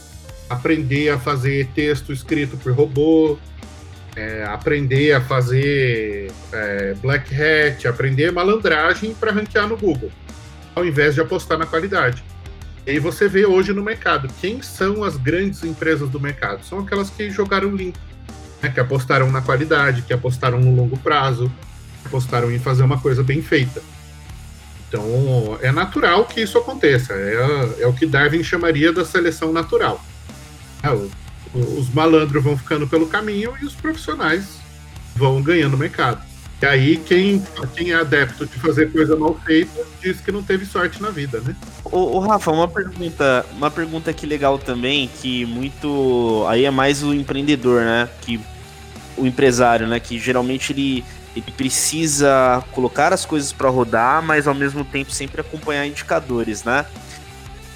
aprender a fazer texto escrito por robô, é, aprender a fazer é, black hat, aprender malandragem para ranquear no Google, ao invés de apostar na qualidade. E aí você vê hoje no mercado quem são as grandes empresas do mercado? São aquelas que jogaram limpo, né, que apostaram na qualidade, que apostaram no longo prazo, apostaram em fazer uma coisa bem feita. Então, é natural que isso aconteça. É, é o que Darwin chamaria da seleção natural. É, o, os malandros vão ficando pelo caminho e os profissionais vão ganhando mercado. E aí, quem, quem é adepto de fazer coisa mal feita diz que não teve sorte na vida, né? Ô, ô Rafa, uma pergunta, uma pergunta aqui legal também, que muito. Aí é mais o empreendedor, né? Que o empresário, né? Que geralmente ele ele precisa colocar as coisas para rodar, mas ao mesmo tempo sempre acompanhar indicadores, né?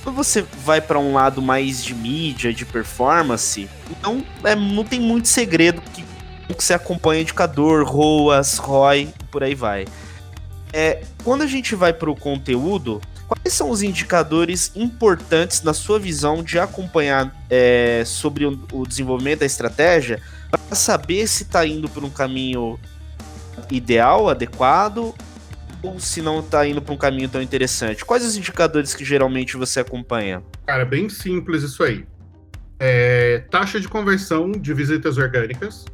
Quando você vai para um lado mais de mídia, de performance, então é, não tem muito segredo que, que você acompanha indicador, ROAS, ROI, por aí vai. É, quando a gente vai para o conteúdo, quais são os indicadores importantes na sua visão de acompanhar é, sobre o, o desenvolvimento da estratégia para saber se está indo por um caminho ideal, adequado, ou se não está indo para um caminho tão interessante? Quais os indicadores que geralmente você acompanha? Cara, bem simples isso aí. É, taxa de conversão de visitas orgânicas.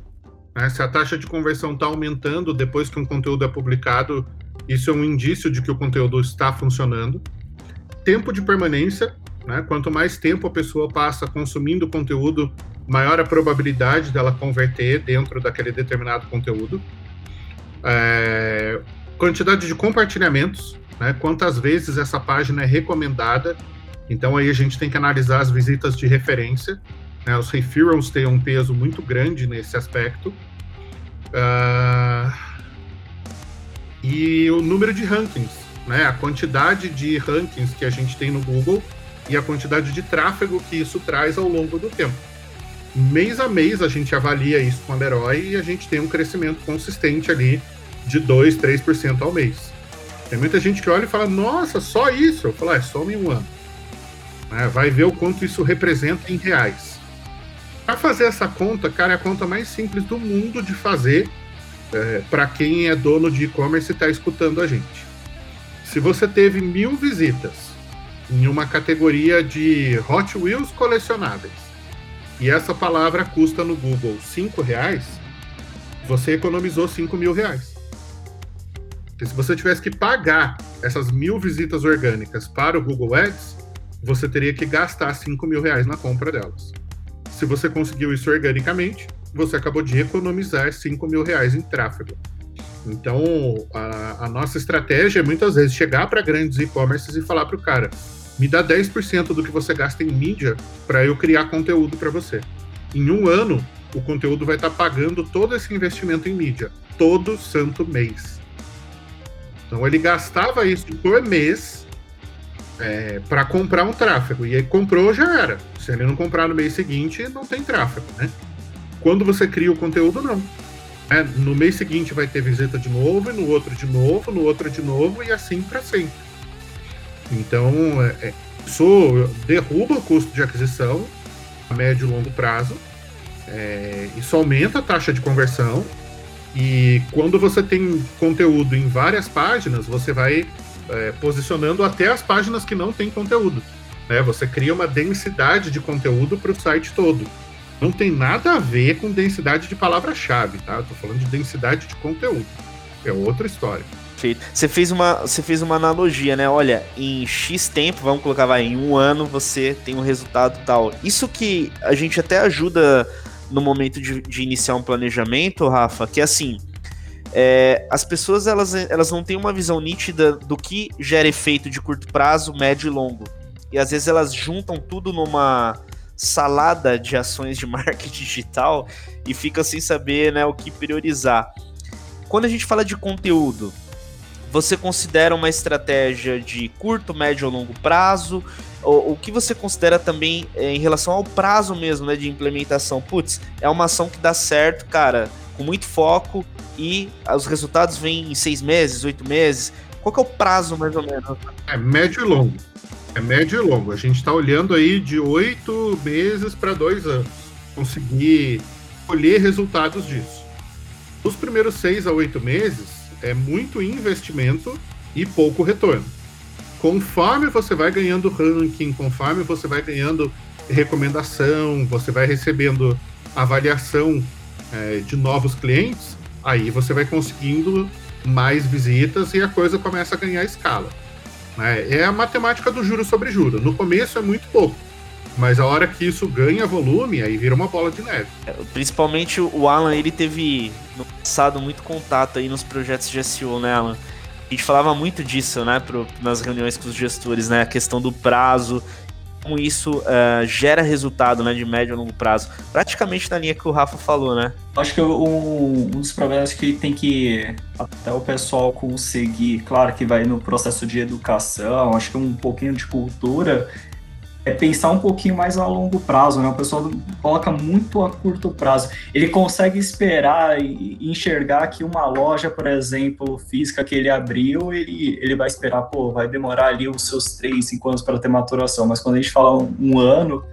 Né? Se a taxa de conversão está aumentando depois que um conteúdo é publicado, isso é um indício de que o conteúdo está funcionando. Tempo de permanência. Né? Quanto mais tempo a pessoa passa consumindo conteúdo, maior a probabilidade dela converter dentro daquele determinado conteúdo. É, quantidade de compartilhamentos, né? Quantas vezes essa página é recomendada. Então aí a gente tem que analisar as visitas de referência. Né? Os referrals têm um peso muito grande nesse aspecto. Uh, e o número de rankings, né? A quantidade de rankings que a gente tem no Google e a quantidade de tráfego que isso traz ao longo do tempo. Mês a mês a gente avalia isso com a Leroy e a gente tem um crescimento consistente ali de 2, 3% ao mês. Tem muita gente que olha e fala, nossa, só isso? Eu falo, é, só em um ano. É, vai ver o quanto isso representa em reais. Para fazer essa conta, cara, é a conta mais simples do mundo de fazer é, para quem é dono de e-commerce e está escutando a gente. Se você teve mil visitas em uma categoria de Hot Wheels colecionáveis e essa palavra custa no Google cinco reais, você economizou cinco mil reais. Se você tivesse que pagar essas mil visitas orgânicas para o Google Ads, você teria que gastar cinco mil reais na compra delas. Se você conseguiu isso organicamente, você acabou de economizar 5 mil reais em tráfego. Então, a, a nossa estratégia é muitas vezes chegar para grandes e-commerces e falar para o cara: me dá 10% do que você gasta em mídia para eu criar conteúdo para você. Em um ano, o conteúdo vai estar tá pagando todo esse investimento em mídia, todo santo mês. Então, ele gastava isso por mês é, para comprar um tráfego. E aí comprou, já era. Se ele não comprar no mês seguinte, não tem tráfego, né? Quando você cria o conteúdo, não. É, no mês seguinte vai ter visita de novo, e no outro de novo, no outro de novo, e assim para sempre. Então, é, é, isso derruba o custo de aquisição a médio e longo prazo, é, isso aumenta a taxa de conversão, e quando você tem conteúdo em várias páginas, você vai é, posicionando até as páginas que não têm conteúdo. Né? Você cria uma densidade de conteúdo para o site todo não tem nada a ver com densidade de palavra-chave, tá? Tô falando de densidade de conteúdo. É outra história. Você fez uma, você fez uma analogia, né? Olha, em X tempo, vamos colocar, vai, em um ano você tem um resultado tal. Isso que a gente até ajuda no momento de, de iniciar um planejamento, Rafa, que é assim, é, as pessoas elas, elas não têm uma visão nítida do que gera efeito de curto prazo, médio e longo. E às vezes elas juntam tudo numa salada de ações de marketing digital e fica sem saber né, o que priorizar. Quando a gente fala de conteúdo, você considera uma estratégia de curto, médio ou longo prazo? O, o que você considera também é, em relação ao prazo mesmo né, de implementação? Putz, é uma ação que dá certo, cara, com muito foco e os resultados vêm em seis meses, oito meses. Qual que é o prazo mais ou menos? É médio e longo. É médio e longo. A gente está olhando aí de oito meses para dois anos. Conseguir colher resultados disso. Os primeiros seis a oito meses é muito investimento e pouco retorno. Conforme você vai ganhando ranking, conforme você vai ganhando recomendação, você vai recebendo avaliação é, de novos clientes, aí você vai conseguindo mais visitas e a coisa começa a ganhar escala. É, é a matemática do juro sobre juro. No começo é muito pouco. Mas a hora que isso ganha volume, aí vira uma bola de neve. É, principalmente o Alan, ele teve no passado muito contato aí nos projetos de SEO, né, Alan? A gente falava muito disso, né, pro, nas reuniões com os gestores, né? A questão do prazo como isso uh, gera resultado né, de médio a longo prazo. Praticamente na linha que o Rafa falou, né? Acho que um, um dos problemas que tem que até o pessoal conseguir, claro que vai no processo de educação, acho que um pouquinho de cultura, é pensar um pouquinho mais a longo prazo, né? O pessoal coloca muito a curto prazo. Ele consegue esperar e enxergar que uma loja, por exemplo, física que ele abriu, ele, ele vai esperar, pô, vai demorar ali os seus três, cinco anos para ter maturação. Mas quando a gente fala um, um ano,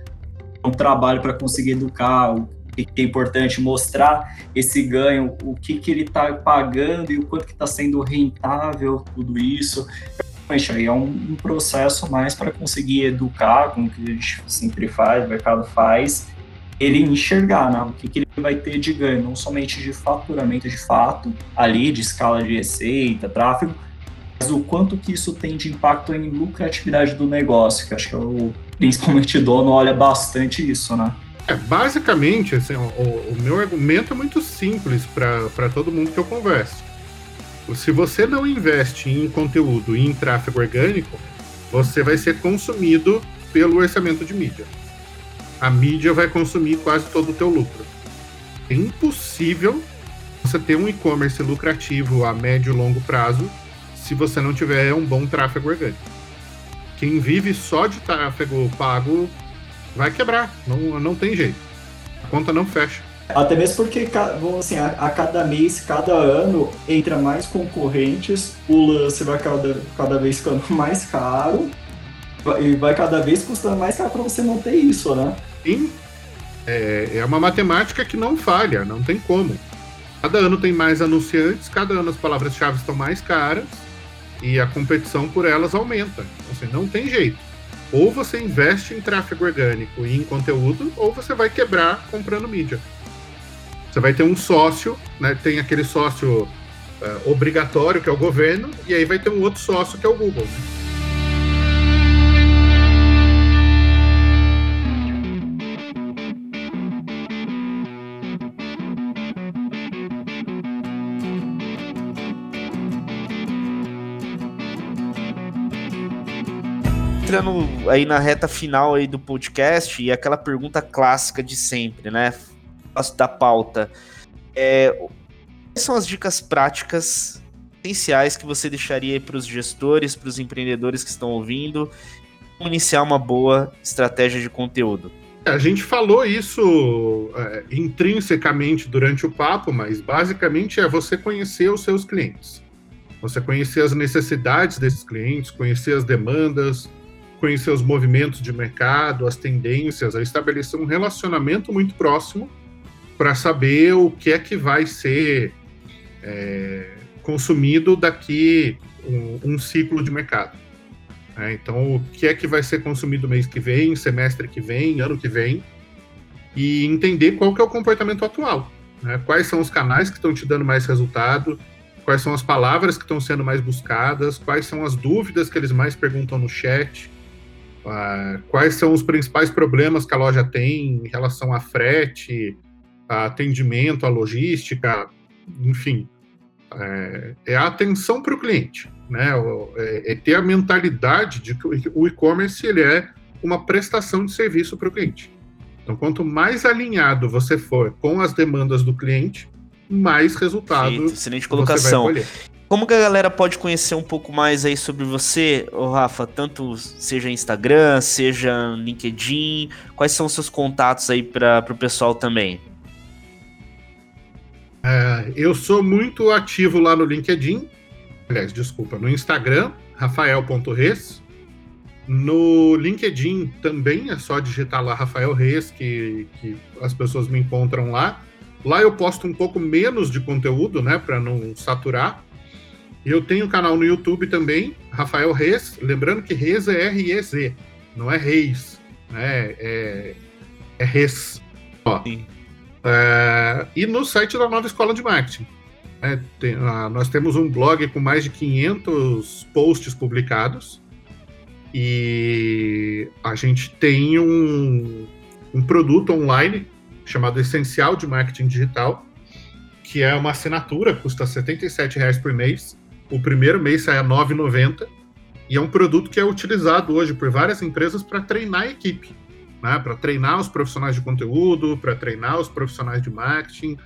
é um trabalho para conseguir educar, o que é importante mostrar esse ganho, o que, que ele está pagando e o quanto que está sendo rentável tudo isso aí é um, processo mais para conseguir educar, como que a gente sempre faz, o mercado faz, ele enxergar né, o que, que ele vai ter de ganho, não somente de faturamento de fato, ali de escala de receita, tráfego, mas o quanto que isso tem de impacto em lucratividade do negócio, que acho que é o, principalmente dono olha bastante isso, né? É, basicamente, assim, o, o meu argumento é muito simples para todo mundo que eu converso se você não investe em conteúdo e em tráfego orgânico, você vai ser consumido pelo orçamento de mídia. A mídia vai consumir quase todo o teu lucro. É impossível você ter um e-commerce lucrativo a médio e longo prazo se você não tiver um bom tráfego orgânico. Quem vive só de tráfego pago vai quebrar, não, não tem jeito. A conta não fecha. Até mesmo porque assim, a, cada mês, cada ano, entra mais concorrentes, o lance vai cada, cada vez ficando mais caro e vai cada vez custando mais caro para você manter isso, né? Sim. é, é uma matemática que não falha, não tem como. Cada ano tem mais anunciantes, cada ano as palavras-chave estão mais caras e a competição por elas aumenta. Assim, não tem jeito. Ou você investe em tráfego orgânico e em conteúdo, ou você vai quebrar comprando mídia. Você vai ter um sócio, né? Tem aquele sócio uh, obrigatório, que é o governo, e aí vai ter um outro sócio, que é o Google. Né? entrando aí na reta final aí do podcast e aquela pergunta clássica de sempre, né? Da pauta. É, quais são as dicas práticas essenciais que você deixaria para os gestores, para os empreendedores que estão ouvindo, como iniciar uma boa estratégia de conteúdo? A gente falou isso é, intrinsecamente durante o papo, mas basicamente é você conhecer os seus clientes. Você conhecer as necessidades desses clientes, conhecer as demandas, conhecer os movimentos de mercado, as tendências, a estabelecer um relacionamento muito próximo para saber o que é que vai ser é, consumido daqui um, um, ciclo de mercado. É, então, o que é que vai ser consumido mês que vem, semestre que vem, ano que vem, e entender qual que é o comportamento atual. Né? Quais são os canais que estão te dando mais resultado, quais são as palavras que estão sendo mais buscadas, quais são as dúvidas que eles mais perguntam no chat, Uh, quais são os principais problemas que a loja tem em relação a frete, a atendimento, a logística, enfim. É, é a atenção para o cliente, né? É, é, ter a mentalidade de que o e-commerce ele é uma prestação de serviço para o cliente. Então, quanto mais alinhado você for com as demandas do cliente, mais resultado excelente colocação. Como que a galera pode conhecer um pouco mais aí sobre você, oh, Rafa? Tanto seja Instagram, seja LinkedIn, quais são os seus contatos aí para o pessoal também? É, eu sou muito ativo lá no LinkedIn, aliás, desculpa, no Instagram, rafael.res. No LinkedIn também é só digitar lá Rafael Reis que, que as pessoas me encontram lá. Lá eu posto um pouco menos de conteúdo, né, para não saturar. Eu tenho canal no YouTube também, Rafael Reis. Lembrando que Reis é R-E-Z, não é Reis. Né? É, é Reis. Ó. É, e no site da Nova Escola de Marketing. É, tem, ah, nós temos um blog com mais de 500 posts publicados. E a gente tem um, um produto online chamado Essencial de Marketing Digital, que é uma assinatura, custa R$ 77,00 por mês o primeiro mês sai a 9,90 e é um produto que é utilizado hoje por várias empresas para treinar a equipe, né? para treinar os profissionais de conteúdo, para treinar os profissionais de marketing,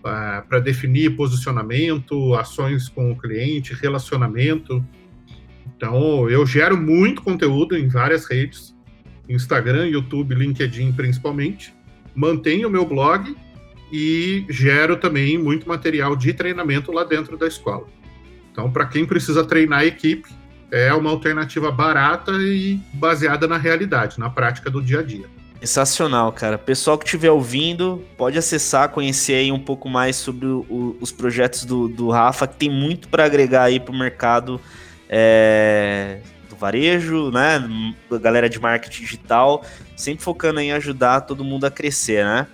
para definir posicionamento, ações com o cliente, relacionamento. Então, eu gero muito conteúdo em várias redes, Instagram, YouTube, LinkedIn principalmente. Mantenho o meu blog e gero também muito material de treinamento lá dentro da escola. Então, para quem precisa treinar a equipe, é uma alternativa barata e baseada na realidade, na prática do dia a dia. Sensacional, cara. Pessoal que estiver ouvindo, pode acessar, conhecer aí um pouco mais sobre o, os projetos do, do Rafa, que tem muito para agregar aí para o mercado é, do varejo, né? Da galera de marketing digital, sempre focando em ajudar todo mundo a crescer, né?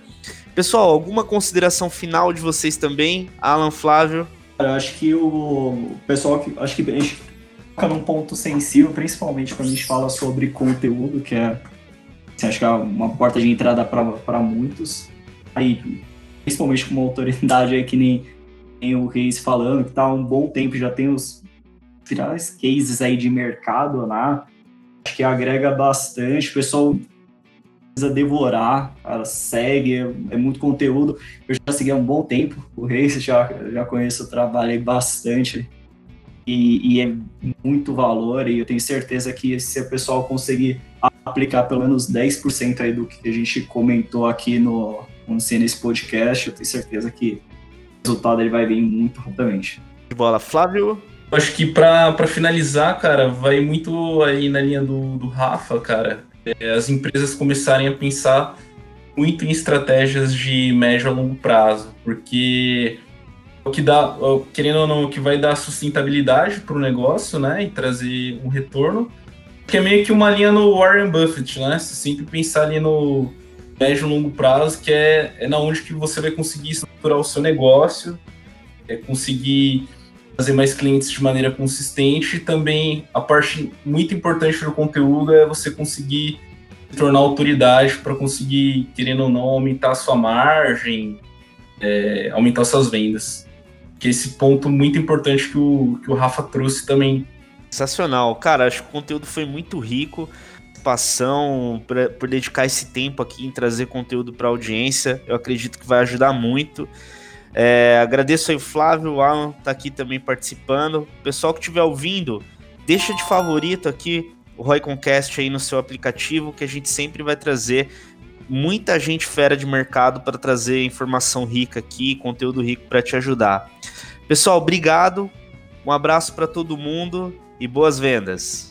Pessoal, alguma consideração final de vocês também? Alan, Flávio? Eu acho que o pessoal que acho que a gente toca num ponto sensível, principalmente quando a gente fala sobre conteúdo, que é acho que é uma porta de entrada para muitos. Aí, principalmente com uma autoridade aí que nem, nem o Reis falando, que está há um bom tempo, já tem os finais cases aí de mercado, né? Acho que agrega bastante. O pessoal precisa devorar, cara, segue, é, é, muito conteúdo. Eu já segui há um bom tempo o Reis, já, já conheço, trabalhei bastante e, e, é muito valor e eu tenho certeza que se o pessoal conseguir aplicar pelo menos 10% aí do que a gente comentou aqui no, no nesse podcast, eu tenho certeza que o resultado ele vai vir muito rapidamente. De bola, Flávio? Acho que para finalizar, cara, vai muito aí na linha do, do Rafa, cara é, as empresas começarem a pensar muito em estratégias de médio a longo prazo, porque o que dá, querendo ou não, que vai dar sustentabilidade para o negócio, né, e trazer um retorno, que é meio que uma linha no Warren Buffett, né? Você sempre pensar ali no médio e longo prazo, que é, é na onde que você vai conseguir estruturar o seu negócio, é conseguir fazer mais clientes de maneira consistente e também a parte muito importante do conteúdo é você conseguir se tornar autoridade para conseguir, querendo ou não, aumentar a sua margem, é, aumentar suas vendas. Que esse ponto muito importante que o, que o Rafa trouxe também. Sensacional. Cara, acho que o conteúdo foi muito rico. Por, por dedicar esse tempo aqui em trazer conteúdo para a audiência. Eu acredito que vai ajudar muito. É, agradeço aí o Flávio, o Alan tá aqui também participando. Pessoal que estiver ouvindo, deixa de favorito aqui o Royconcast aí no seu aplicativo, que a gente sempre vai trazer muita gente fera de mercado para trazer informação rica aqui, conteúdo rico para te ajudar. Pessoal, obrigado. Um abraço para todo mundo e boas vendas.